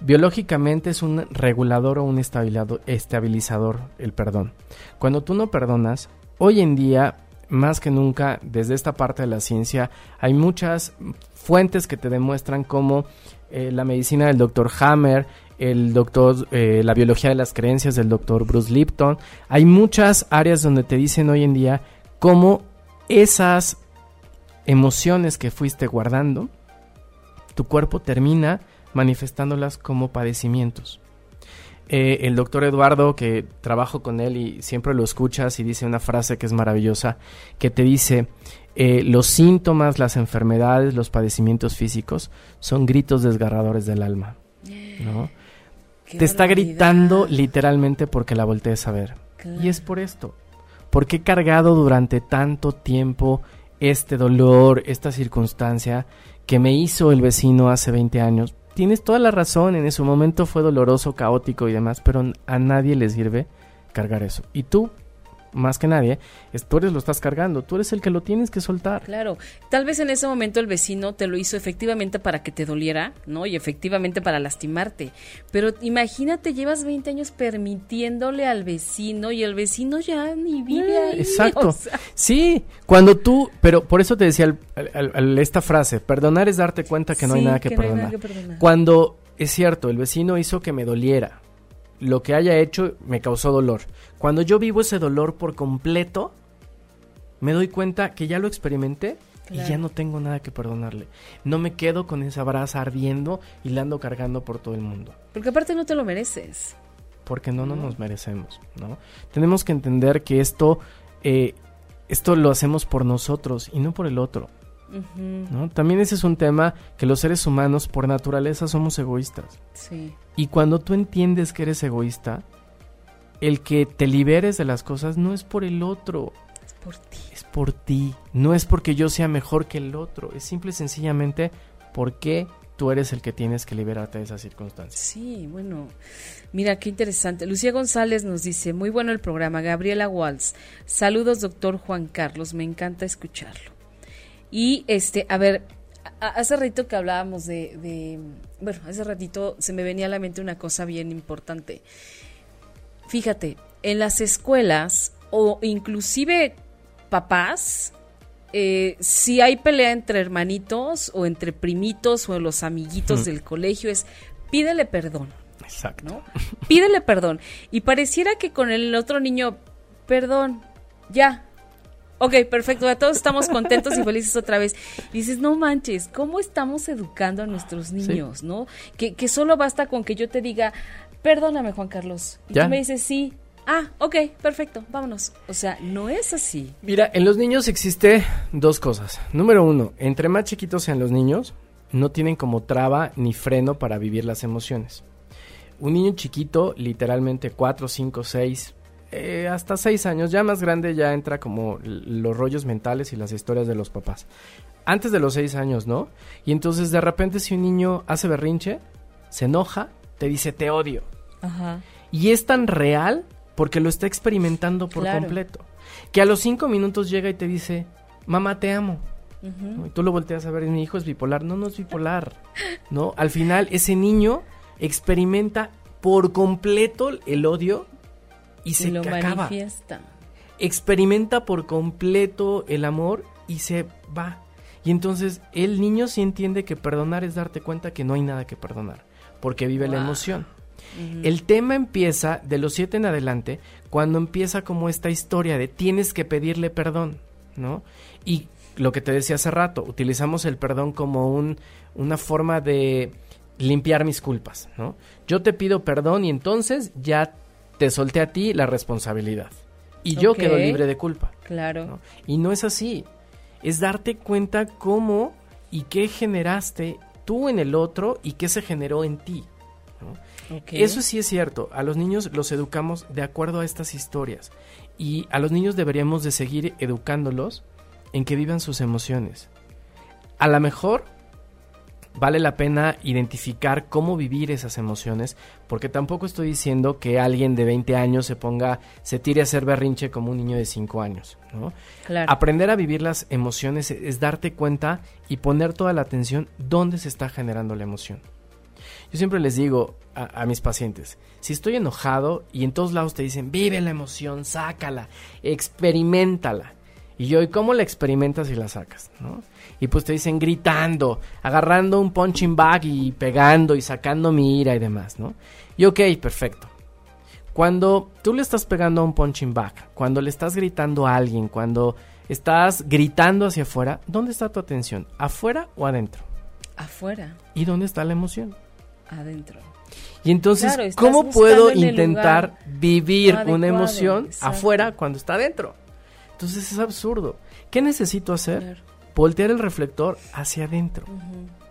biológicamente es un regulador o un estabilizador, estabilizador el perdón. Cuando tú no perdonas, hoy en día, más que nunca, desde esta parte de la ciencia, hay muchas fuentes que te demuestran cómo eh, la medicina del doctor Hammer, el doctor, eh, la biología de las creencias del doctor Bruce Lipton, hay muchas áreas donde te dicen hoy en día cómo esas emociones que fuiste guardando, tu cuerpo termina manifestándolas como padecimientos. Eh, el doctor Eduardo, que trabajo con él y siempre lo escuchas y dice una frase que es maravillosa, que te dice, eh, los síntomas, las enfermedades, los padecimientos físicos son gritos desgarradores del alma. Te está gritando literalmente porque la voltees a ver. Claro. Y es por esto. Porque he cargado durante tanto tiempo este dolor, esta circunstancia que me hizo el vecino hace 20 años. Tienes toda la razón, en ese momento fue doloroso, caótico y demás, pero a nadie le sirve cargar eso. Y tú más que nadie, es tú eres lo estás cargando, tú eres el que lo tienes que soltar. Claro, tal vez en ese momento el vecino te lo hizo efectivamente para que te doliera, ¿no? Y efectivamente para lastimarte. Pero imagínate, llevas 20 años permitiéndole al vecino y el vecino ya ni vive Eh, ahí. Exacto. o sea, Sí, cuando tú, pero por eso te decía el- el- el- esta frase, perdonar es darte cuenta que no hay nada que, no hay nada que perdonar. Cuando es cierto, el vecino hizo que me doliera, lo que haya hecho me causó dolor. Cuando yo vivo ese dolor por completo, me doy cuenta que ya lo experimenté y ya no tengo nada que perdonarle. No me quedo con esa brasa ardiendo y la ando cargando por todo el mundo. Porque aparte no te lo mereces. porque no, no nos merecemos, ¿no? Tenemos que entender que esto, eh, esto lo hacemos por nosotros y no por el otro, ¿no? También ese es un tema que los seres humanos por naturaleza somos egoístas. Sí. Y cuando tú entiendes que eres egoísta, el que te liberes de las cosas no es por el otro, Es por ti. es por ti. No es porque yo sea mejor que el otro, es simple y sencillamente porque tú eres el que tienes que liberarte de esas circunstancias. Sí, bueno, mira qué interesante. Lucía González nos dice, muy bueno el programa. Gabriela Waltz, saludos doctor Juan Carlos, me encanta escucharlo. Y este, a ver, hace ratito que hablábamos de, de, bueno, hace ratito se me venía a la mente una cosa bien importante. Fíjate, en las escuelas o inclusive papás, eh, si hay pelea entre hermanitos o entre primitos o los amiguitos del colegio, es pídele perdón, Exacto. ¿no? Pídele perdón. Y pareciera que con el otro niño, perdón, ya. Ok, perfecto, ya todos estamos contentos y felices otra vez. Y dices, no manches, ¿cómo estamos educando a nuestros niños, no? Que, que solo basta con que yo te diga, perdóname, Juan Carlos. Y Ya. tú me dices, sí. Ah, ok, perfecto, vámonos. O sea, no es así. Mira, en los niños existe dos cosas. Número uno, entre más chiquitos sean los niños, no tienen como traba ni freno para vivir las emociones. Un niño chiquito, literalmente 4, 5, 6, eh, hasta 6 años, ya más grande ya entra como los rollos mentales y las historias de los papás. Antes de los 6 años, ¿no? Y entonces de repente si un niño hace berrinche, se enoja, te dice te odio. Ajá. Y es tan real porque lo está experimentando por Claro. completo. Que a los cinco minutos llega y te dice, mamá, te amo. ¿no? Y tú lo volteas a ver mi hijo es bipolar. No, no es bipolar. ¿no? Al final, ese niño experimenta por completo el odio y se lo acaba. manifiesta. Experimenta por completo el amor y se va. Y entonces el niño sí entiende que perdonar es darte cuenta que no hay nada que perdonar, porque vive la El tema empieza de los siete en adelante, cuando empieza como esta historia de tienes que pedirle perdón, ¿no? Y lo que te decía hace rato, utilizamos el perdón como un, una forma de limpiar mis culpas, ¿no? Yo te pido perdón y entonces ya te solté a ti la responsabilidad. Y yo quedo libre de culpa. Claro. ¿no? Y no es así. Es darte cuenta cómo y qué generaste tú en el otro y qué se generó en ti. ¿no? Eso sí es cierto. A los niños los educamos de acuerdo a estas historias. Y a los niños deberíamos de seguir educándolos en que vivan sus emociones. A lo mejor vale la pena identificar cómo vivir esas emociones, porque tampoco estoy diciendo que alguien de 20 años se ponga, se tire a hacer berrinche como un niño de 5 años, ¿no? Claro. Aprender a vivir las emociones es darte cuenta y poner toda la atención dónde se está generando la emoción. Yo siempre les digo a, a mis pacientes, si estoy enojado y en todos lados te dicen, vive la emoción, sácala, experimentala. Y yo, ¿y cómo la experimentas y la sacas? ¿no? Y pues te dicen gritando, agarrando un punching bag y pegando y sacando mi ira y demás, ¿no? Y ok, perfecto. Cuando tú le estás pegando a un punching bag, cuando le estás gritando a alguien, cuando estás gritando hacia afuera, ¿dónde está tu atención? ¿Afuera o adentro? Afuera, ¿Y dónde está la emoción? Adentro. Y entonces, Claro, ¿cómo puedo intentar vivir una emoción exacto. afuera cuando está adentro? Entonces es absurdo. ¿Qué necesito hacer? Claro. Voltear el reflector hacia adentro.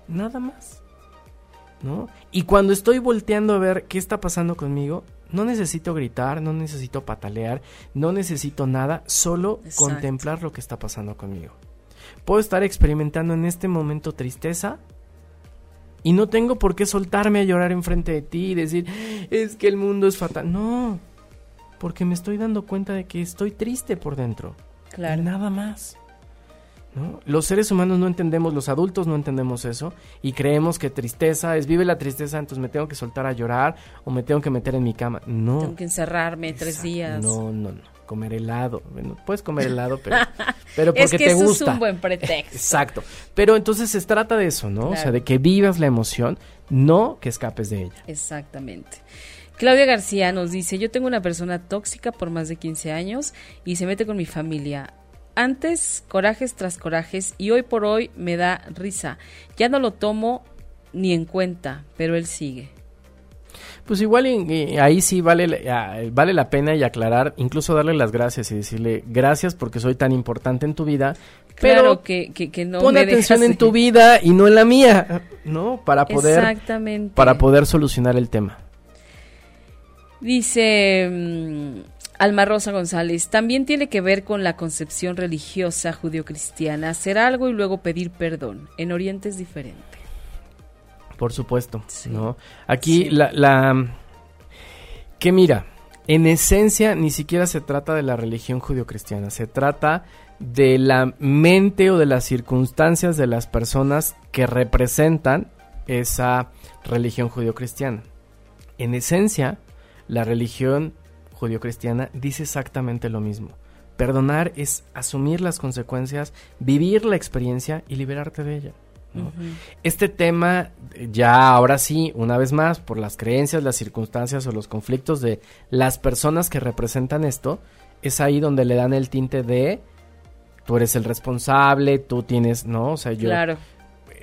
Nada más. ¿No? Y cuando estoy volteando a ver qué está pasando conmigo, no necesito gritar, no necesito patalear, no necesito nada, solo Exacto. contemplar lo que está pasando conmigo. Puedo estar experimentando en este momento tristeza y no tengo por qué soltarme a llorar enfrente de ti y decir, es que el mundo es fatal. No. porque me estoy dando cuenta de que estoy triste por dentro. Claro. nada más. ¿no? Los seres humanos no entendemos, los adultos no entendemos eso y creemos que tristeza es vive la tristeza, entonces me tengo que soltar a llorar o me tengo que meter en mi cama. No. Tengo que encerrarme tres días. No, no, no. Comer helado. Bueno, puedes comer helado, pero, pero porque es que te eso gusta. es un buen pretexto. Exacto. Pero entonces se trata de eso, ¿no? O sea, de que vivas la emoción, no que escapes de ella. Exactamente. Claudia García nos dice, yo tengo una persona tóxica por más de 15 años y se mete con mi familia. Antes, corajes tras corajes y hoy por hoy me da risa. Ya no lo tomo ni en cuenta, pero él sigue. Pues igual y- y ahí sí vale, la- ah, vale la pena y aclarar, incluso darle las gracias y decirle gracias porque soy tan importante en tu vida, pero claro que, que, que no pon atención dejas en tu vida y no en la mía, ¿no? Para poder, Exactamente. para poder solucionar el tema. Dice mm, Alma Rosa González, también tiene que ver con la concepción religiosa judio-cristiana, hacer algo y luego pedir perdón. En Oriente es diferente. Por supuesto, Sí. ¿no? Aquí Sí. la, la... Que mira, en esencia ni siquiera se trata de la religión judio-cristiana, se trata de la mente o de las circunstancias de las personas que representan esa religión judio-cristiana. En esencia, la religión judio-cristiana dice exactamente lo mismo. Perdonar es asumir las consecuencias, vivir la experiencia y liberarte de ella. ¿No? Este tema, ya ahora sí, una vez más, por las creencias, las circunstancias o los conflictos de las personas que representan esto, es ahí donde le dan el tinte de tú eres el responsable, tú tienes, ¿no? O sea, yo Claro.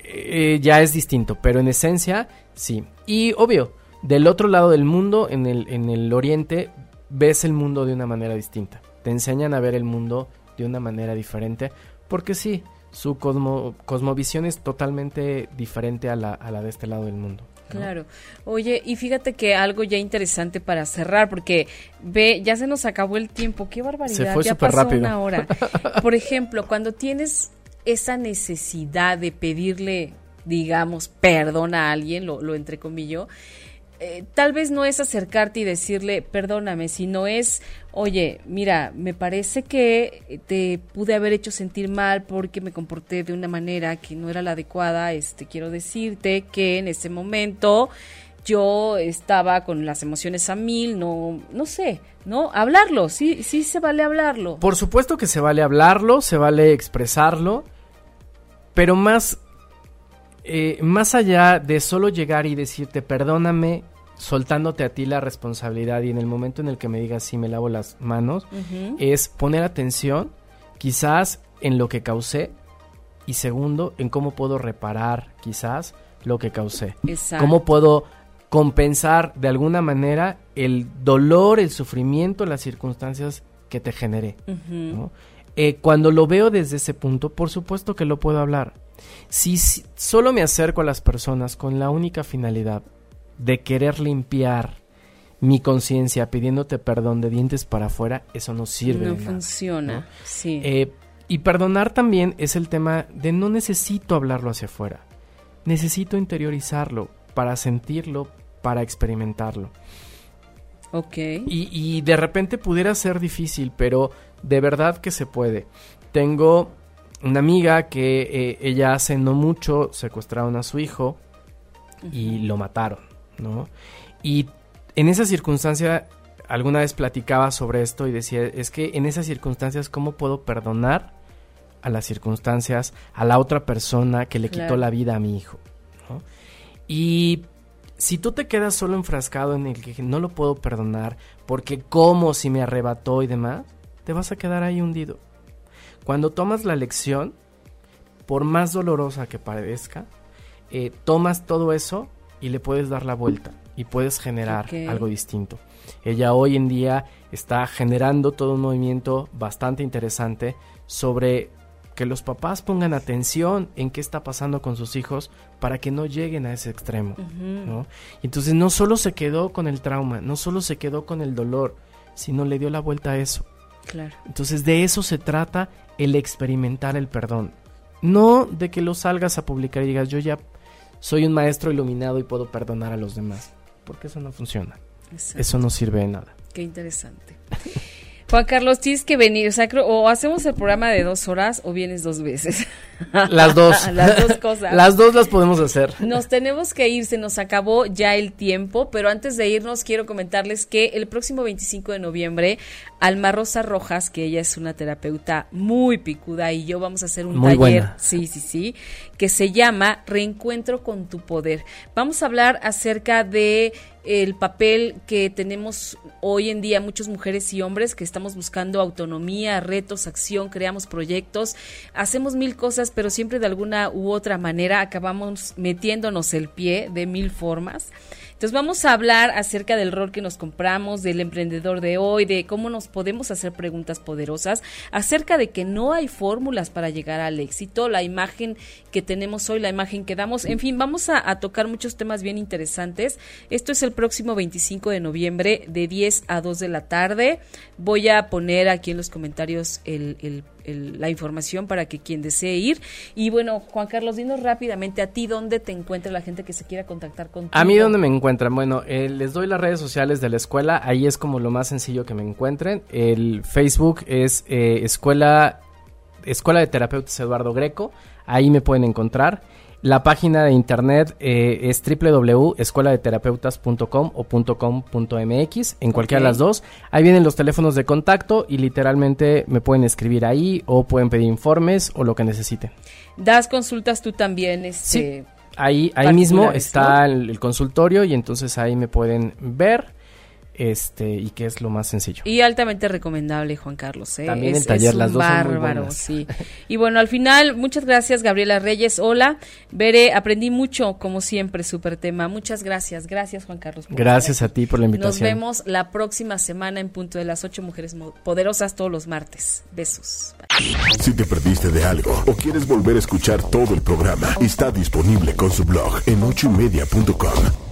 eh, ya es distinto, pero en esencia sí. Y obvio, del otro lado del mundo, en el, en el oriente, ves el mundo de una manera distinta. Te enseñan a ver el mundo de una manera diferente, porque sí, su cosmo, cosmovisión es totalmente diferente a la, a la de este lado del mundo. Claro. Oye, y fíjate que algo ya interesante para cerrar, porque ve, ya se nos acabó el tiempo. Qué barbaridad. Se fue ya pasó rápido. una hora. Por ejemplo, cuando tienes esa necesidad de pedirle, digamos, perdón a alguien, lo, lo entrecomillo, eh, tal vez no es acercarte y decirle perdóname, sino es, oye, mira, me parece que te pude haber hecho sentir mal porque me comporté de una manera que no era la adecuada. Este, quiero decirte que en ese momento yo estaba con las emociones a mil, no, no sé, ¿no? Hablarlo, sí, sí se vale hablarlo. Por supuesto que se vale hablarlo, se vale expresarlo, pero más, eh, más allá de solo llegar y decirte perdóname, soltándote a ti la responsabilidad y en el momento en el que me digas sí me lavo las manos, es poner atención quizás en lo que causé y segundo en cómo puedo reparar quizás lo que causé. Exacto. ¿Cómo puedo compensar de alguna manera el dolor, el sufrimiento, las circunstancias que te generé? Eh, cuando lo veo desde ese punto, por supuesto que lo puedo hablar. Si, si solo me acerco a las personas con la única finalidad de querer limpiar mi conciencia pidiéndote perdón de dientes para afuera, eso no sirve. no de nada, funciona, ¿no? sí. Eh, y perdonar también es el tema de no necesito hablarlo hacia afuera. Necesito interiorizarlo para sentirlo, para experimentarlo. ok. Y, y de repente pudiera ser difícil, pero de verdad que se puede. Tengo una amiga que eh, ella hace no mucho secuestraron a su hijo y lo mataron, ¿no? Y en esa circunstancia, alguna vez platicaba sobre esto y decía, es que en esas circunstancias, ¿cómo puedo perdonar a las circunstancias, a la otra persona que le quitó la vida a mi hijo? ¿no? Y si tú te quedas solo enfrascado en el que no lo puedo perdonar, porque como si me arrebató y demás, te vas a quedar ahí hundido. Cuando tomas la lección, por más dolorosa que parezca, eh, tomas todo eso y le puedes dar la vuelta y puedes generar algo distinto. Ella hoy en día está generando todo un movimiento bastante interesante sobre que los papás pongan atención en qué está pasando con sus hijos para que no lleguen a ese extremo. ¿no? Y Entonces no solo se quedó con el trauma, no solo se quedó con el dolor, sino le dio la vuelta a eso. Claro. Entonces de eso se trata el experimentar el perdón. No de que lo salgas a publicar y digas yo ya soy un maestro iluminado y puedo perdonar a los demás. Porque eso no funciona. Exacto. Eso no sirve de nada. Qué interesante. Juan Carlos, tienes que venir, o sea, o hacemos el programa de dos horas o vienes dos veces. Las dos. las dos cosas. Las dos las podemos hacer. Nos tenemos que ir, se nos acabó ya el tiempo, pero antes de irnos quiero comentarles que el próximo 25 de noviembre, Alma Rosa Rojas, que ella es una terapeuta muy picuda y yo vamos a hacer un taller, sí, sí, sí, que se llama Reencuentro con tu poder. Vamos a hablar acerca de el papel que tenemos hoy en día muchas mujeres y hombres que estamos buscando autonomía, retos, acción, creamos proyectos, hacemos mil cosas, pero siempre de alguna u otra manera acabamos metiéndonos el pie de mil formas. Entonces vamos a hablar acerca del rol que nos compramos, del emprendedor de hoy, de cómo nos podemos hacer preguntas poderosas, acerca de que no hay fórmulas para llegar al éxito, la imagen que tenemos hoy, la imagen que damos, en fin, vamos a, tocar muchos temas bien interesantes. Esto es el próximo 25 de noviembre de 10 a 2 de la tarde. Voy a poner aquí en los comentarios el, el la información para que quien desee ir. Y bueno, Juan Carlos, dinos rápidamente a ti dónde te encuentra la gente que se quiera contactar contigo. A mí dónde me encuentran. Bueno, eh, les doy las redes sociales de la escuela. Ahí es como lo más sencillo que me encuentren. El Facebook es eh, Escuela, Escuela de Terapeutas Eduardo Greco. Ahí me pueden encontrar. La página de internet eh, es www.escueladeterapeutas.com o .com.mx, en cualquiera de las dos. Ahí vienen los teléfonos de contacto y literalmente me pueden escribir ahí o pueden pedir informes o lo que necesiten. ¿Das consultas tú también? Este, sí, ahí, ahí mismo está el consultorio y entonces ahí me pueden ver este y que es lo más sencillo. Y altamente recomendable, Juan Carlos. ¿eh? También el taller, las dos bárbaro, sí. Y bueno, al final, muchas gracias, Gabriela Reyes. Hola, Veré, aprendí mucho, como siempre, súper tema. Muchas gracias, gracias, Juan Carlos. Gracias a ti por la invitación. Nos vemos la próxima semana en punto de las ocho mujeres poderosas todos los martes. Besos. Si te perdiste de algo o quieres volver a escuchar todo el programa, está disponible con su blog en ochoymedia.com